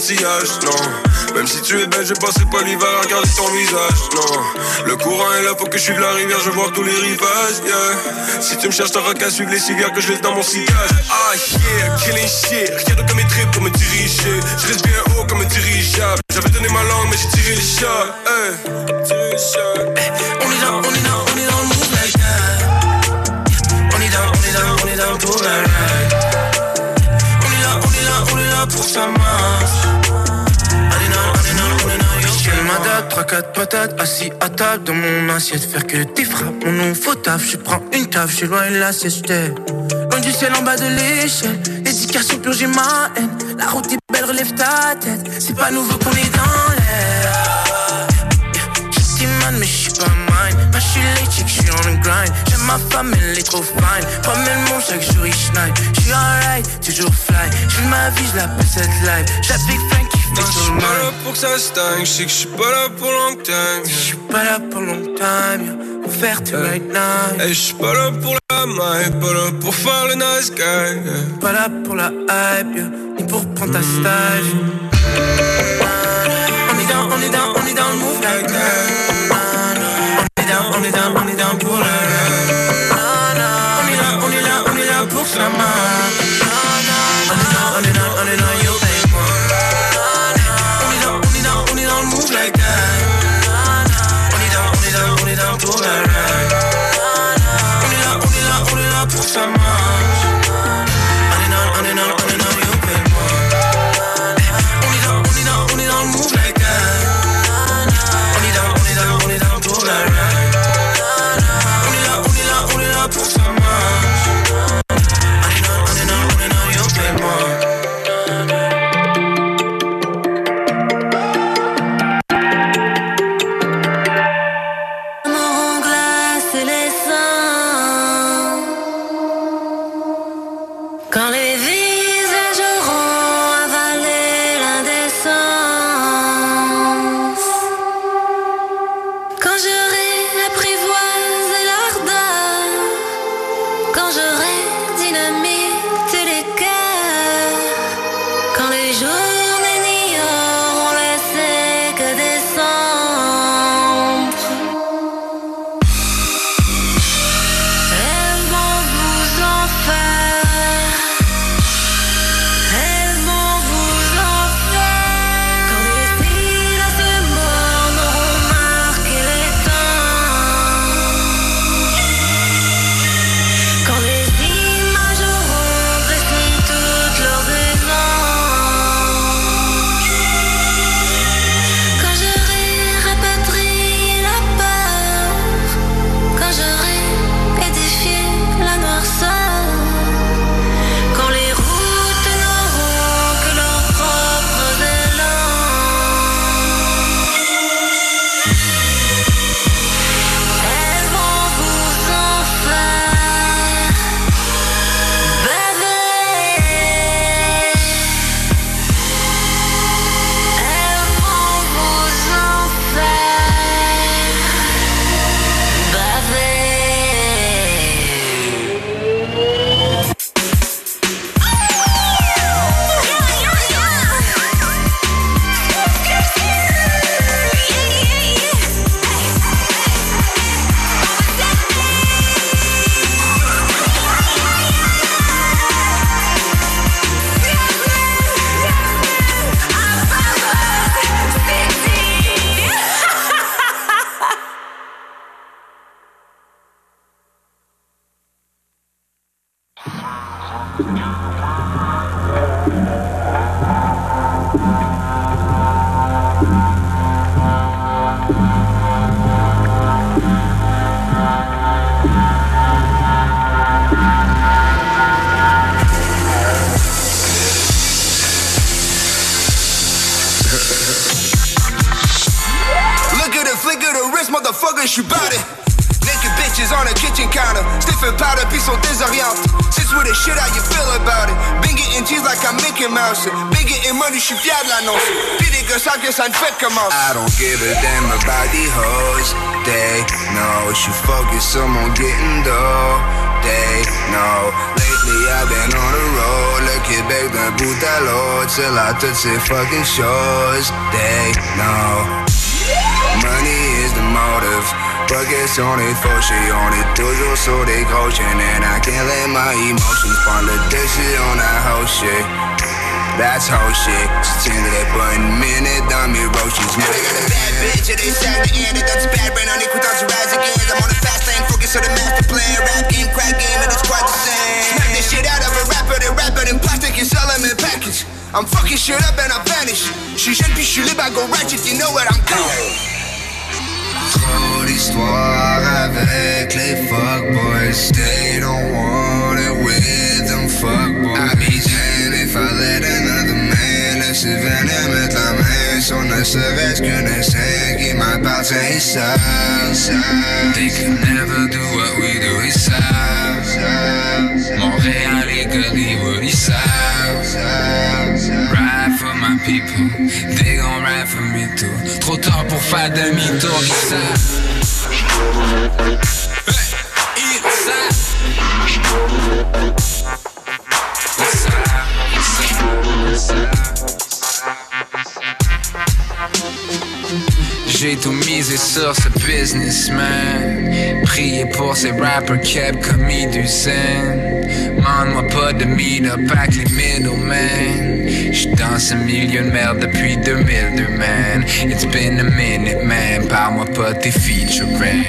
Non, même si tu es belle, je passerai pas l'hiver à regarder ton visage. Non, le courant est là, faut que je suive la rivière, je vois tous les rivages. Yeah. Si tu me cherches, t'auras qu'à suivre les civières que je laisse dans mon sillage. Ah yeah, killing shit, rien de comme mes tripes pour me diriger. Je reste bien haut comme un dirigeable. J'avais donné ma langue, mais j'ai tiré le chat. Hey. On est là, pour sa marche. On est dans, on est dans, on est dans, yo. Quelle ma date, 3 4 patates, assis à table dans mon assiette, faire que des frappes. Mon nom faut taf, je prends une taf, de l'assiette, j'étais loin du ciel en bas de l'échelle. L'éducation purgée ma haine. La route est belle, relève ta tête. C'est pas nouveau qu'on est dans l'air. Moi j'suis late, chick, j'suis on the grind. J'aime ma femme, elle est trop fine. Pas même mon chaque jour il shine. J'suis alright, toujours fly. J'vis ma vie, j'lappelle cette life. J'avais Frank qui fait je suis le pas là pour que ça stagne, je sais que je suis pas là pour long time. J'suis pas là pour long time, yeah. Faut faire tout right now. Et je suis pas là pour la maille, pas là pour faire le nice guy. yeah. Pas là pour la hype, yeah. Ni pour prendre ta stage. On est dans, on est dans, on est dans le move like that. On est dans, on est dans, on est dans pour la I don't give a damn about these hoes. They know she focus on getting dough. They know lately I've been on the road. Le Québec d'un bout à l'autre. Till à toutes ces fucking shows. They know money is the motive. Buckets on it, fauché, on est toujours des gros chaînes. And I can't let my emotions prendre le dessus on that whole shit. That's whole shit. Tiendrais pas une minute mes roaches. Bad bitch, it ain't sad to end it. That's bad brain en écoutant du rise again. I'm on a fast lane, focus on the master plan. Rap game, crack game, and it's quite the same. Smack this shit out of a rapper, then wrap it in plastic and sell them in package. I'm fucking shit up and I vanish. J'suis jeune puis j'suis libre, I go ratchet, you know what I'm doing. Trop d'histoires avec les fuckboys. They don't want it with them fuckboys. I be damned if I let another laisser venir mettre la main sur ne serait-ce qui m'appartient. Ils savent, They could never do what we do, ils savent. Montréal et Hollywood, ils. Ride for my people, they gon' ride for me too. Trop tard pour faire demi-tour. J'ai tout misé sur ce businessman. Prier pour ces rappers keb commis du zen. Mande-moi pas de meet up avec les middlemen. J'suis dans ce milieu de merde depuis 2002, man. It's been a minute, man. Parle-moi pas tes featuring.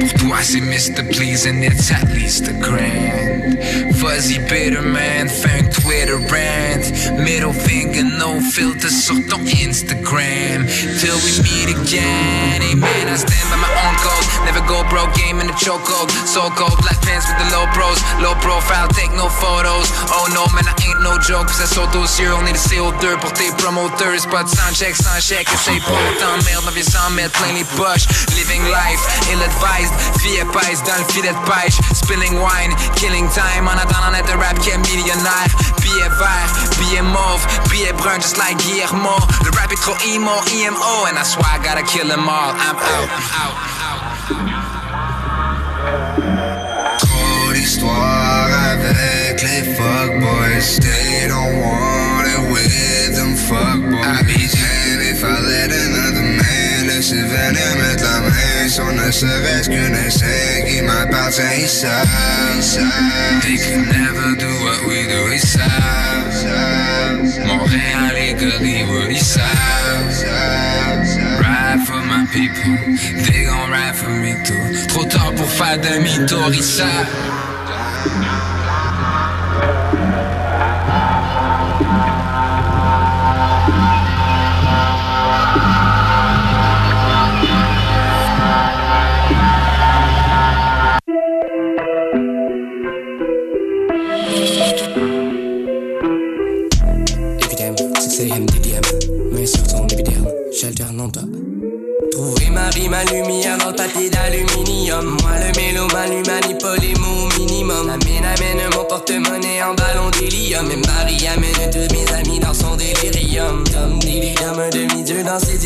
Pour toi, c'est Mr. Please and it's at least a grand. Fuzzy bitter man, fais un Twitter rant. Middle finger, no filter sur Instagram. Till we meet again. Man, I stand by my own code. Never go broke, game in the chokehold. So cold, black pants with the low pros. Low profile, take no photos. Oh no, man, I ain't no joke. Ça saute aux yeux, on est le CO2 pour tes promoteurs. Pas de sans check, sans chèque, essaye pas autant de merde. Vient s'en mettre plein les poches. Living life, ill advised. Vie épaisse dans le filet de. Spilling wine, killing time. En attendant d'être un rap qui est millionnaire. Billet vert, billet mauve, billet brun, just like Guillermo. Le rap est trop emo, EMO. And that's why I gotta kill them all. I'm out, I'm out. Trop d'histoires avec les fuckboys. They don't want it with them fuckboys. I'd be damned if I let another man laisser sur ne serait-ce qu'une instinct qui m'appartient. Ils savent, ils savent. They could never do what we do. Ils savent. Montréal et Hollywood. Ils savent. Ride for my people. They gon' ride for me too. Trop tard pour faire demi-tour. Ils savent.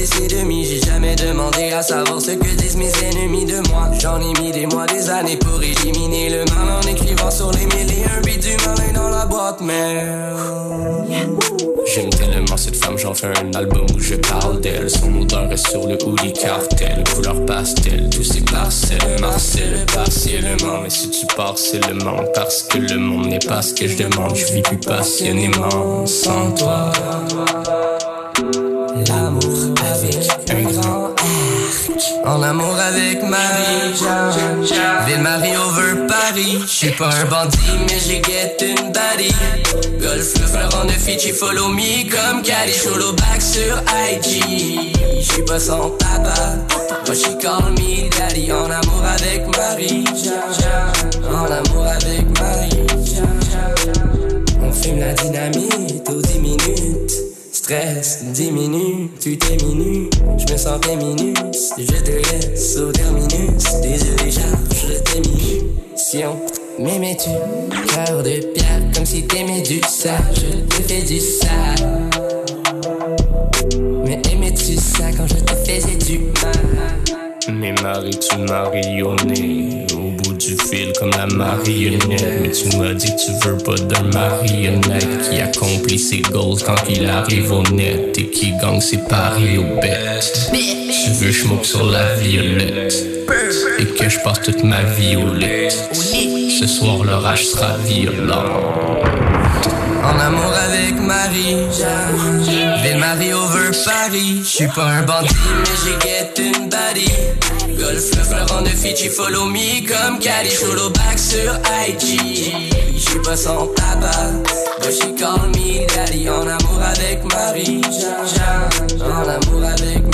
Ses demi. J'ai jamais demandé à savoir ce que disent mes ennemis de moi. J'en ai mis des mois, des années pour éliminer le mal en écrivant sur les mille et un bits du malin dans la boîte mail. J'aime tellement cette femme, j'en fais un album où je parle d'elle. Son odeur est sur le hoodie cartel, couleur pastel, tous ces parcelles, Marcel, partiellement. Mais si tu pars, c'est le monde, parce que le monde n'est pas ce que je demande. Je vis plus passionnément sans toi. L'amour En amour avec Marie-Jeanne Ville-Marie over Paris. J'suis pas un bandit mais j'ai get une Golf le fleuron de Fiji follow me Comme Cali. Solo back sur IG J'suis pas son papa. But she call me daddy. En amour avec Marie-Jeanne En amour avec Marie-Jeanne On fume la dynamite aux 10 minutes Stress diminue, tu t'éminues, je me sens féminus, je te laisse au terminus, yeux déjà, je t'éminue. Si on m'aimais-tu, cœur de pierre, comme si t'aimais du ça, je te fais du sale. Mais aimais-tu ça quand je te faisais du mal? Mais Marie, tu marionné au comme la marionnette. Mais tu m'as dit que tu veux pas d'un marionnette qui accomplit ses goals quand il arrive au net et qui gagne ses paris au bêtes. Tu veux smoke sur la violette et que je passe toute ma vie au lit. Ce soir, l'orage sera violent. En amour avec Marie Ville-Marie over Paris J'suis pas un bandit mais j'ai get une baddie Golf le fleuron de Fiji follow me Comme Cali. Solo back sur IG J'suis pas son papa But she call me daddy En amour avec Marie. En amour avec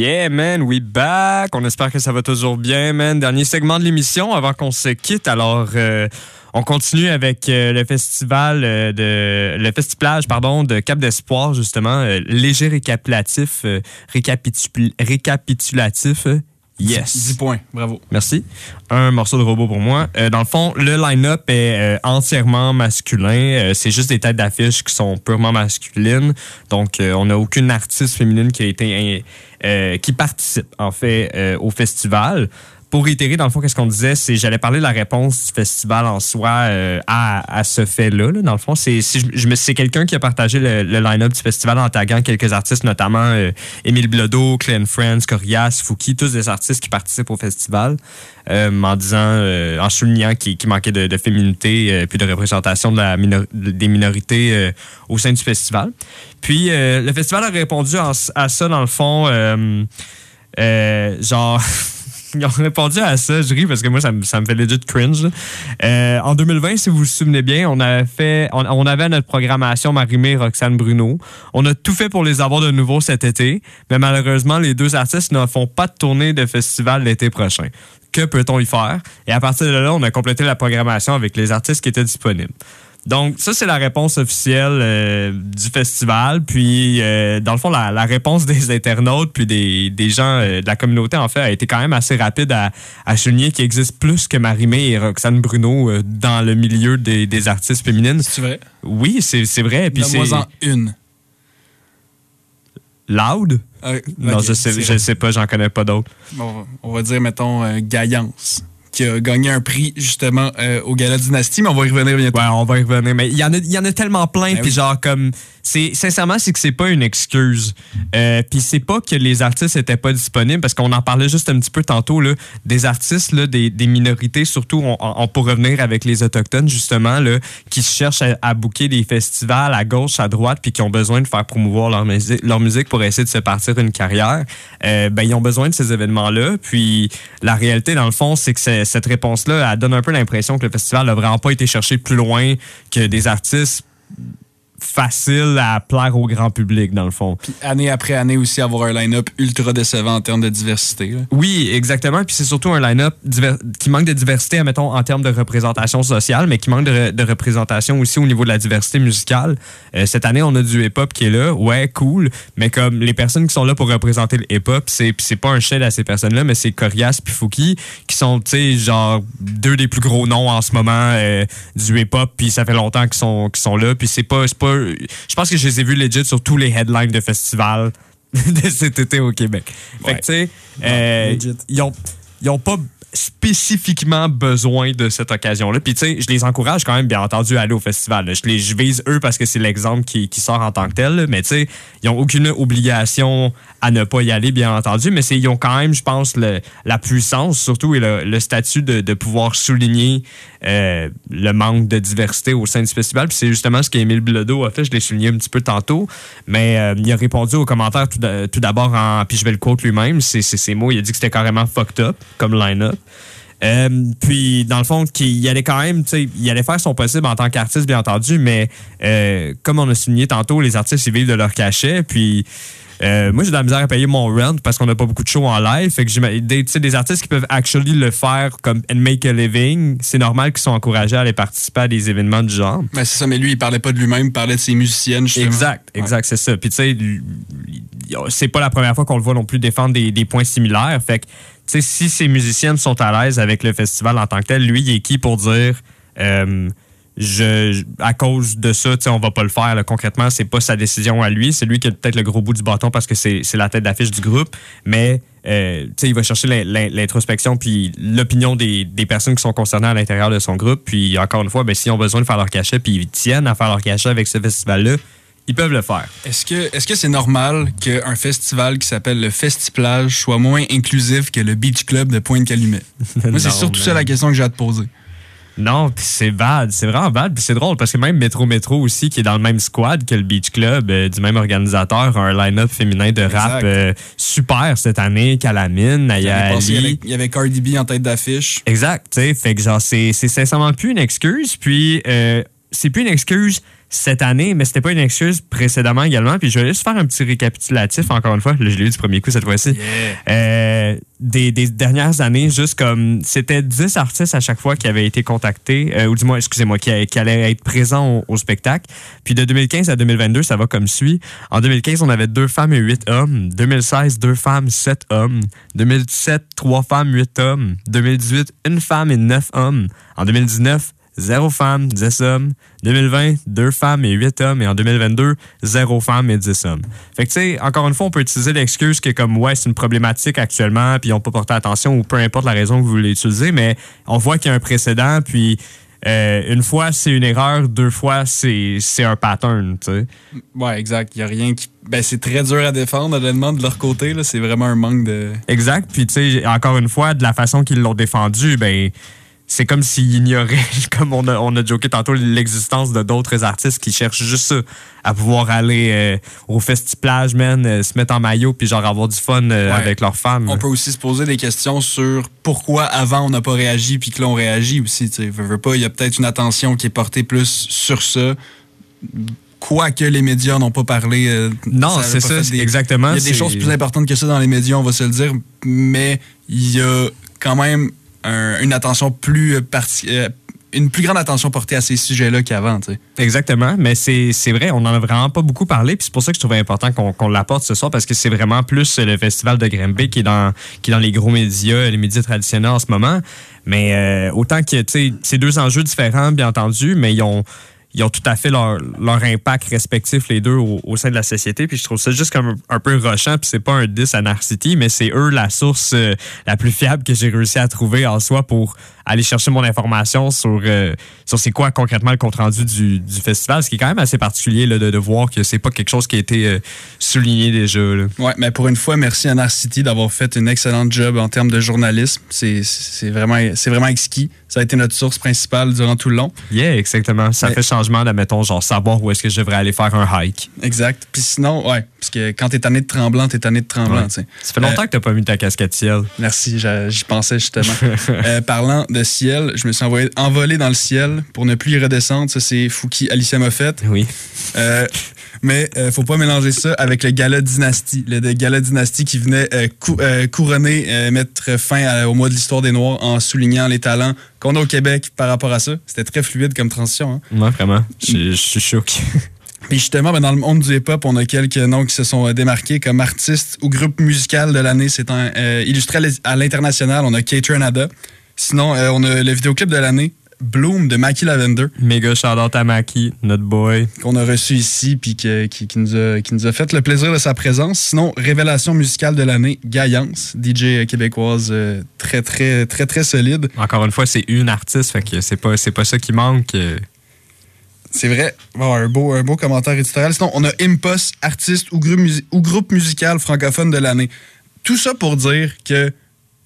Yeah, man, we back. On espère que ça va toujours bien, man. Dernier segment de l'émission avant qu'on se quitte. Alors, euh, on continue avec euh, le festival euh, de le festiplage pardon de Cap d'Espoir justement léger récapitulatif récapitul- récapitulatif Yes. 10 points, bravo. Merci. Un morceau de robot pour moi. Euh, dans le fond, le line-up est euh, entièrement masculin. Euh, c'est juste des têtes d'affiche qui sont purement masculines. Donc, euh, on n'a aucune artiste féminine qui a été euh, qui participe en fait euh, au festival. Pour réitérer, dans le fond, qu'est-ce qu'on disait, c'est j'allais parler de la réponse du festival en soi euh, à, à ce fait-là. là. Dans le fond, c'est si je, c'est quelqu'un qui a partagé le, le line-up du festival en taguant quelques artistes, notamment euh, Émile Blodeau, Clan Friends, Corias, Fouki, tous des artistes qui participent au festival, euh, en disant, euh, en soulignant qu'il manquait de, de féminité euh, puis de représentation de la des minorités euh, au sein du festival. Puis le festival a répondu en- à ça dans le fond, genre. [LAUGHS] [LAUGHS] Ils ont répondu à ça, je ris parce que moi, ça me, ça me fait cringe. Euh, en 2020, si vous vous souvenez bien, on avait fait, on, avait notre programmation Marimé et Roxane Bruno. On a tout fait pour les avoir de nouveau cet été, mais malheureusement, les deux artistes ne font pas de tournée de festival l'été prochain. Que peut-on y faire? Et à partir de là, on a complété la programmation avec les artistes qui étaient disponibles. Donc, ça, c'est la réponse officielle euh, du festival. Puis, euh, dans le fond, la, la réponse des internautes puis des, des gens euh, de la communauté, en fait, a été quand même assez rapide à, à souligner qu'il existe plus que Marimé et Roxane Bruno dans le milieu des, des artistes féminines. C'est vrai? Oui, c'est c'est vrai. Puis c'est Donne-moi-en une. loud? Non, je sais, je vrai. sais pas, j'en connais pas d'autres. Bon, on va dire, mettons, Gaillance, qui a gagné un prix, justement, euh, au Gala Dynastie, mais on va y revenir bientôt. Ouais, on va y revenir. Mais il y en a, y en a tellement plein. Ben puis oui. genre, comme. c'est Sincèrement, c'est que c'est pas une excuse. Euh, puis c'est pas que les artistes étaient pas disponibles, parce qu'on en parlait juste un petit peu tantôt, là, des artistes, là, des, des minorités, surtout, on, on peut revenir avec les Autochtones, justement, là, qui cherchent à, à booker des festivals à gauche, à droite, puis qui ont besoin de faire promouvoir leur, musique leur musique pour essayer de se partir une carrière. Euh, ben, ils ont besoin de ces événements-là. Puis la réalité, dans le fond, c'est que c'est- cette réponse-là, elle donne un peu l'impression que le festival n'a vraiment pas été cherché plus loin que des artistes faciles à plaire au grand public, dans le fond. Puis année après année aussi, avoir un line-up ultra décevant en termes de diversité. là. Oui, exactement. Puis c'est surtout un line-up qui manque de diversité, admettons, en termes de représentation sociale, mais qui manque de, re- de représentation aussi au niveau de la diversité musicale. Euh, cette année, on a du hip-hop qui est là. Ouais, cool. Mais comme les personnes qui sont là pour représenter le hip-hop, c'est pas un shade à ces personnes-là, mais c'est Corias puis Fouki qui sont, tu sais, genre deux des plus gros noms en ce moment euh, du hip-hop. Puis ça fait longtemps qu'ils sont, qu'ils sont là. Puis c'est pas, c'est pas. Je pense que je les ai vus legit sur tous les headlines de festivals [LAUGHS] de cet été au Québec. Fait que, tu sais, euh, ils ont, ils ont pas spécifiquement besoin de cette occasion-là. Puis, tu sais, je les encourage quand même, bien entendu, à aller au festival. Je, les, vise eux parce que c'est l'exemple qui, qui sort en tant que tel. Mais, tu sais, ils n'ont aucune obligation à ne pas y aller, bien entendu. Mais ils ont quand même, je pense, le- la puissance, surtout, et le, le statut de, de pouvoir souligner euh, le manque de diversité au sein du festival. Puis c'est justement ce qu'Émile Bilodeau a fait. Je l'ai souligné un petit peu tantôt. Mais euh, il a répondu aux commentaires tout d'a- tout d'abord en. Puis je vais le quote lui-même. C'est ses mots. Il a dit que c'était carrément fucked up comme line-up. Euh, puis, dans le fond, qu'il allait quand même, il allait faire son possible en tant qu'artiste, bien entendu, mais euh, comme on a souligné tantôt, les artistes, ils vivent de leur cachet. Puis, euh, moi, j'ai de la misère à payer mon rent parce qu'on n'a pas beaucoup de shows en live. Fait que j'ai des, tu sais, des artistes qui peuvent actually le faire comme and make a living, c'est normal qu'ils soient encouragés à aller participer à des événements du genre. Ben, c'est ça, mais lui, il parlait pas de lui-même, il parlait de ses musiciennes, justement. Exact, exact, c'est ça. Puis tu sais, c'est pas la première fois qu'on le voit non plus défendre des, des points similaires. Fait que, tu sais, si ces musiciennes sont à l'aise avec le festival en tant que tel, lui, il est qui pour dire, euh, je, à cause de ça, on va pas le faire. là. Concrètement, c'est pas sa décision à lui. C'est lui qui a peut-être le gros bout du bâton parce que c'est la tête d'affiche du groupe. Mais, euh, il va chercher l'in- l'in- l'introspection puis l'opinion des, des personnes qui sont concernées à l'intérieur de son groupe. Puis, encore une fois, ben, s'ils ont besoin de faire leur cachet puis ils tiennent à faire leur cachet avec ce festival-là, ils peuvent le faire. Est-ce que c'est normal qu'un festival qui s'appelle le Festiplage soit moins inclusif que le Beach Club de Pointe-Calumet? [LAUGHS] Moi, c'est surtout ça la question que j'ai à te poser. Non, puis c'est bad, c'est vraiment bad, puis c'est drôle parce que même Metro Metro aussi, qui est dans le même squad que le Beach Club, euh, du même organisateur, a un line-up féminin de rap euh, super cette année, Calamine, Naya Il y Ali. avait- il y avait Cardi B en tête d'affiche. Exact, tu sais, fait que genre c'est c'est sincèrement plus une excuse, puis euh, c'est plus une excuse cette année, mais c'était pas une excuse précédemment également. Puis je vais juste faire un petit récapitulatif encore une fois. Je l'ai eu du premier coup cette fois-ci. Euh, des, des dernières années, juste comme c'était 10 artistes à chaque fois qui avaient été contactés, euh, ou du moins, excusez-moi, qui, qui allaient être présents au, au spectacle. Puis de 2015 à 2022, ça va comme suit. En 2015, on avait deux femmes et huit hommes. 2016, deux femmes, sept hommes. 2017, trois femmes, huit hommes. 2018, une femme et neuf hommes. En 2019, zéro femme, 10 hommes. 2020, deux femmes et huit hommes. Et en 2022, zéro femme et 10 hommes. Fait que, tu sais, encore une fois, on peut utiliser l'excuse que, comme, ouais, c'est une problématique actuellement, puis ils n'ont pas porté attention, ou peu importe la raison que vous voulez utiliser, mais on voit qu'il y a un précédent, puis euh, une fois, c'est une erreur, deux fois, c'est un pattern, tu sais. Ouais, exact. Il a rien qui. Ben, c'est très dur à défendre, honnêtement, de leur côté. là. C'est vraiment un manque de. Exact. Puis, tu sais, encore une fois, de la façon qu'ils l'ont défendu, ben, c'est comme s'ils ignoraient, [LAUGHS] comme on a, on a joké tantôt, l'existence de d'autres artistes qui cherchent juste ça, à pouvoir aller euh, au festiplage, man, euh, se mettre en maillot, puis genre avoir du fun euh, Ouais. avec leurs femmes. On peut aussi se poser des questions sur pourquoi avant on n'a pas réagi puis que là on réagit aussi. Tu veux, veux pas, il y a peut-être une attention qui est portée plus sur ça. Quoique les médias n'ont pas parlé. euh, Non, c'est ça, des- exactement, Il y a des choses plus importantes que ça dans les médias, on va se le dire, mais il y a quand même un- une attention plus euh, parti- euh, une plus grande attention portée à ces sujets-là qu'avant. tu. Exactement, mais c'est vrai, on en a vraiment pas beaucoup parlé, puis c'est pour ça que je trouvais important qu'on l'apporte ce soir, parce que c'est vraiment plus le festival de Grimby qui est dans qui est dans les gros médias, les médias traditionnels en ce moment. Mais euh, autant que, tu sais, c'est deux enjeux différents, bien entendu, mais ils ont ils ont tout à fait leur, leur impact respectif, les deux, au, au sein de la société. Puis je trouve ça juste comme un, peu rochant. Puis c'est pas un 10 à Narcity, mais c'est eux la source euh, la plus fiable que j'ai réussi à trouver en soi pour aller chercher mon information sur, euh, sur c'est quoi concrètement le compte-rendu du, du festival. Ce qui est quand même assez particulier là, de, de voir que c'est pas quelque chose qui a été euh, souligné déjà. Là. Ouais, mais pour une fois, merci à Narcity d'avoir fait une excellente job en termes de journalisme. C'est vraiment, c'est vraiment exquis. Ça a été notre source principale durant tout le long. Yeah, exactement. Ça Mais- fait changement de, mettons, genre savoir où est-ce que je devrais aller faire un hike. Exact. Puis sinon, ouais, parce que quand t'es tanné de tremblant, t'es tanné de tremblant. Ouais. Ça fait longtemps Euh, que t'as pas mis ta casquette ciel. Merci, j'y pensais justement. [LAUGHS] Euh, parlant de ciel, je me suis envoyé, envolé dans le ciel pour ne plus y redescendre. Ça, c'est Fouki Alicia Moffett. Oui. Euh, [LAUGHS] mais euh, faut pas mélanger ça avec le gala Dynastie. Le gala Dynastie qui venait euh, cou- euh, couronner, euh, mettre fin à- au mois de l'histoire des Noirs en soulignant les talents qu'on a au Québec par rapport à ça. C'était très fluide comme transition. Hein? Moi, vraiment. Je suis choqué. [LAUGHS] Puis justement, ben, dans le monde du hip-hop, on a quelques noms qui se sont démarqués comme artiste ou groupe musical de l'année. C'est un, euh, illustré à l'international. On a Kate Renada. Sinon, euh, on a le vidéoclip de l'année. Bloom de Mackie Lavender. Méga shout-out à Mackie, notre boy. Qu'on a reçu ici puis qui, qui nous a, qui nous a fait le plaisir de sa présence. Sinon, révélation musicale de l'année, Gaillance, DJ québécoise euh, très, très, très, très solide. Encore une fois, c'est une artiste, fait que c'est pas, pas ça qui manque. euh. C'est vrai. Bon, un, beau, un beau commentaire éditorial. Sinon, on a Impos, artiste ou groupe musical francophone de l'année. Tout ça pour dire que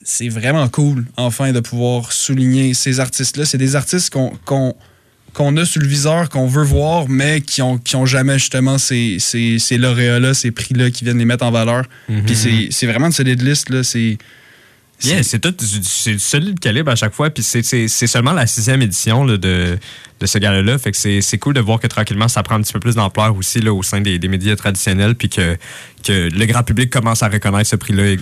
c'est vraiment cool, enfin, de pouvoir souligner ces artistes-là. C'est des artistes qu'on qu'on qu'on a sur le viseur, qu'on veut voir, mais qui ont, qui ont jamais justement ces, ces, ces lauréats-là, ces prix-là qui viennent les mettre en valeur. Mhm. Puis c'est- vraiment une solide liste. Là. C'est Yeah, c'est tout du- solide calibre à chaque fois. Puis c'est- seulement la sixième édition là, de, de ce gala-là. Fait que c'est cool de voir que tranquillement, ça prend un petit peu plus d'ampleur aussi là, au sein des, des médias traditionnels. Puis que, que le grand public commence à reconnaître ce prix-là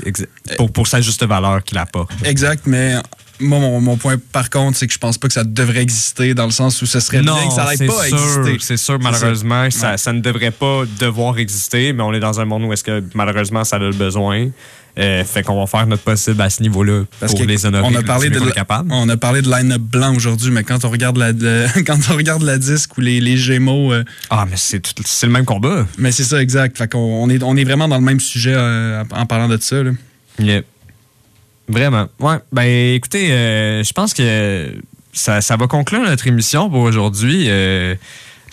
pour, pour sa juste valeur qu'il apporte. Exact, mais moi, mon, mon point par contre, c'est que je pense pas que ça devrait exister dans le sens où ce serait bien que ça n'aille pas sûr, exister. C'est sûr, malheureusement, ça, Ouais. ça ne devrait pas devoir exister, mais on est dans un monde où est-ce que malheureusement ça a le besoin. Euh, fait qu'on va faire notre possible à ce niveau-là Parce pour que les honorer. on a parlé de on a parlé de line-up blanc aujourd'hui, mais quand on regarde la [LAUGHS] quand on regarde la disque ou les, les Gémeaux, euh, Ah, mais c'est tout- c'est le même combat. mais c'est ça exact. Fait qu'on on est on est vraiment dans le même sujet euh, en parlant de ça. Là. Yep. Vraiment. Ouais. Ben, écoutez, je pense que ça, ça va conclure notre émission pour aujourd'hui.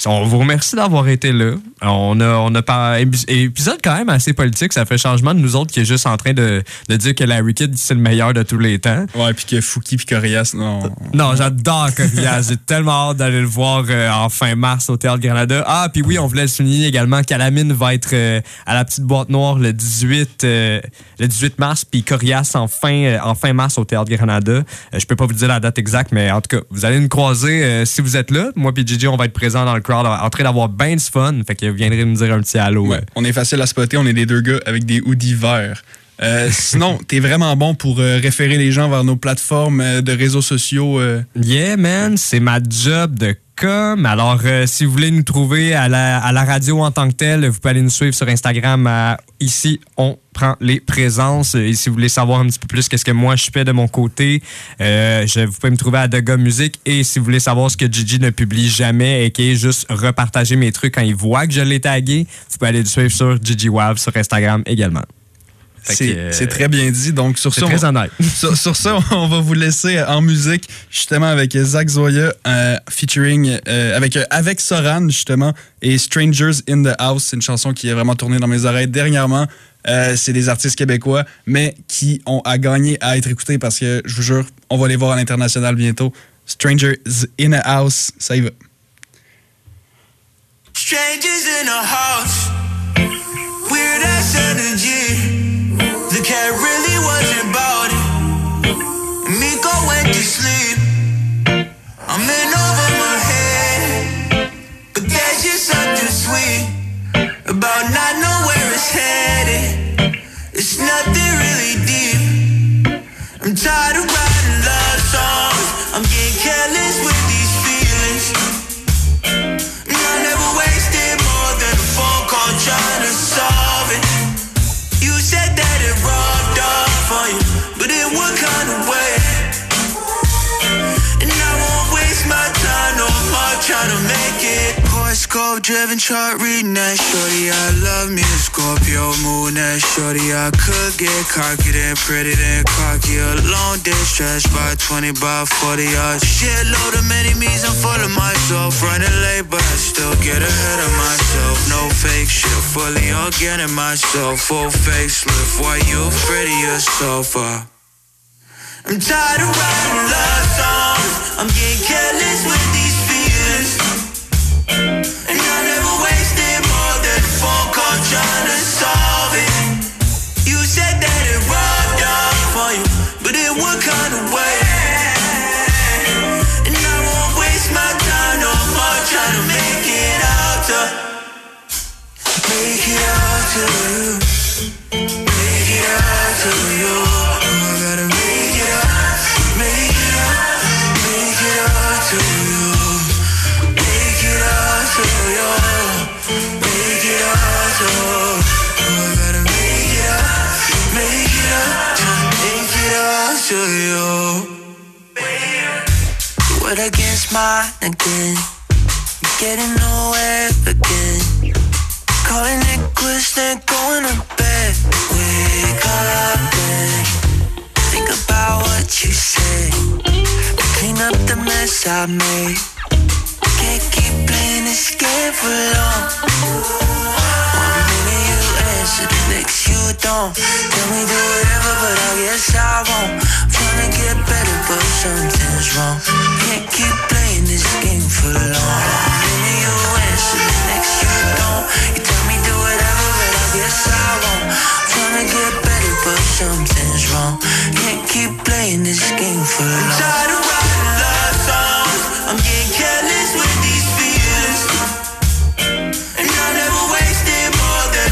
On vous remercie d'avoir été là. On a, on a pas épisode quand même assez politique. Ça fait changement de nous autres qui est juste en train de, de dire que Larry Kidd c'est le meilleur de tous les temps. Ouais, puis que Fouki puis Corias, non. Non, j'adore Corias. J'ai [LAUGHS] tellement hâte d'aller le voir euh, en fin mars au Théâtre Granada. Ah, puis oui, on voulait le souligner également qu'Alamine va être euh, à la petite boîte noire le 18, euh, le 18 mars, puis Corias en fin, en fin mars au Théâtre Granada. Je peux pas vous dire la date exacte, mais en tout cas, vous allez nous croiser si vous êtes là. Moi puis Gigi, on va être présents dans le crowd en train d'avoir bien du fun. Fait que viendrez nous dire un petit allô. Ouais, on est facile à spotter, on est des deux gars avec des hoodies verts. Euh, [LAUGHS] sinon, t'es vraiment bon pour euh, référer les gens vers nos plateformes euh, de réseaux sociaux. euh. Yeah, man, c'est ma job de Alors, euh, si vous voulez nous trouver à la, à la radio en tant que telle, vous pouvez aller nous suivre sur Instagram à Ici, on prend les présences. Et si vous voulez savoir un petit peu plus qu'est-ce que moi je fais de mon côté, euh, je, vous pouvez me trouver à Doga Music. Et si vous voulez savoir ce que Gigi ne publie jamais et qui est juste repartager mes trucs quand il voit que je l'ai tagué, vous pouvez aller le suivre sur Gigi Wav sur Instagram également. C'est euh, très bien dit. Donc, sur ça, très on, [LAUGHS] sur, sur ça, on va vous laisser en musique, justement, avec Zach Zoya, euh, featuring, euh, avec, euh, avec Soran, justement, et Strangers in the House. C'est une chanson qui est vraiment tournée dans mes oreilles dernièrement. Euh, c'est des artistes québécois, mais qui ont à gagner à être écoutés parce que, je vous jure, on va les voir à l'international bientôt. Strangers in a House, ça y va. Strangers in a house, weird ass energy. I'm in over my head, but that's just something sweet about not nowhere. It's nothing really deep. I'm tired of Horoscope driven chart reading that shorty. I love me a Scorpio moon that shorty. I could get cocky then pretty then cocky. A long day stretched by 20 by 40 yards. Shitload of many I'm full of myself. Running late, but I still get ahead of myself. No fake shit, fully organic myself. Full facelift, why you of yourself? Uh? I'm tired of writing love songs. I'm getting careless with these against mine again. Getting nowhere again. Calling it quits, then going to bed. Wake up and think about what you said. Clean up the mess I made. Can't keep playing this game for long. One minute you answer, next you don't. Tell me do whatever, but I guess I won't. To get better, but something's wrong. Can't keep playing this game for long. One minute you answer, next you don't. You won't. Trying to get better, but something's wrong. Can't keep playing this game for long. I'm love songs. I'm getting careless with these feelings. And I never wasted more than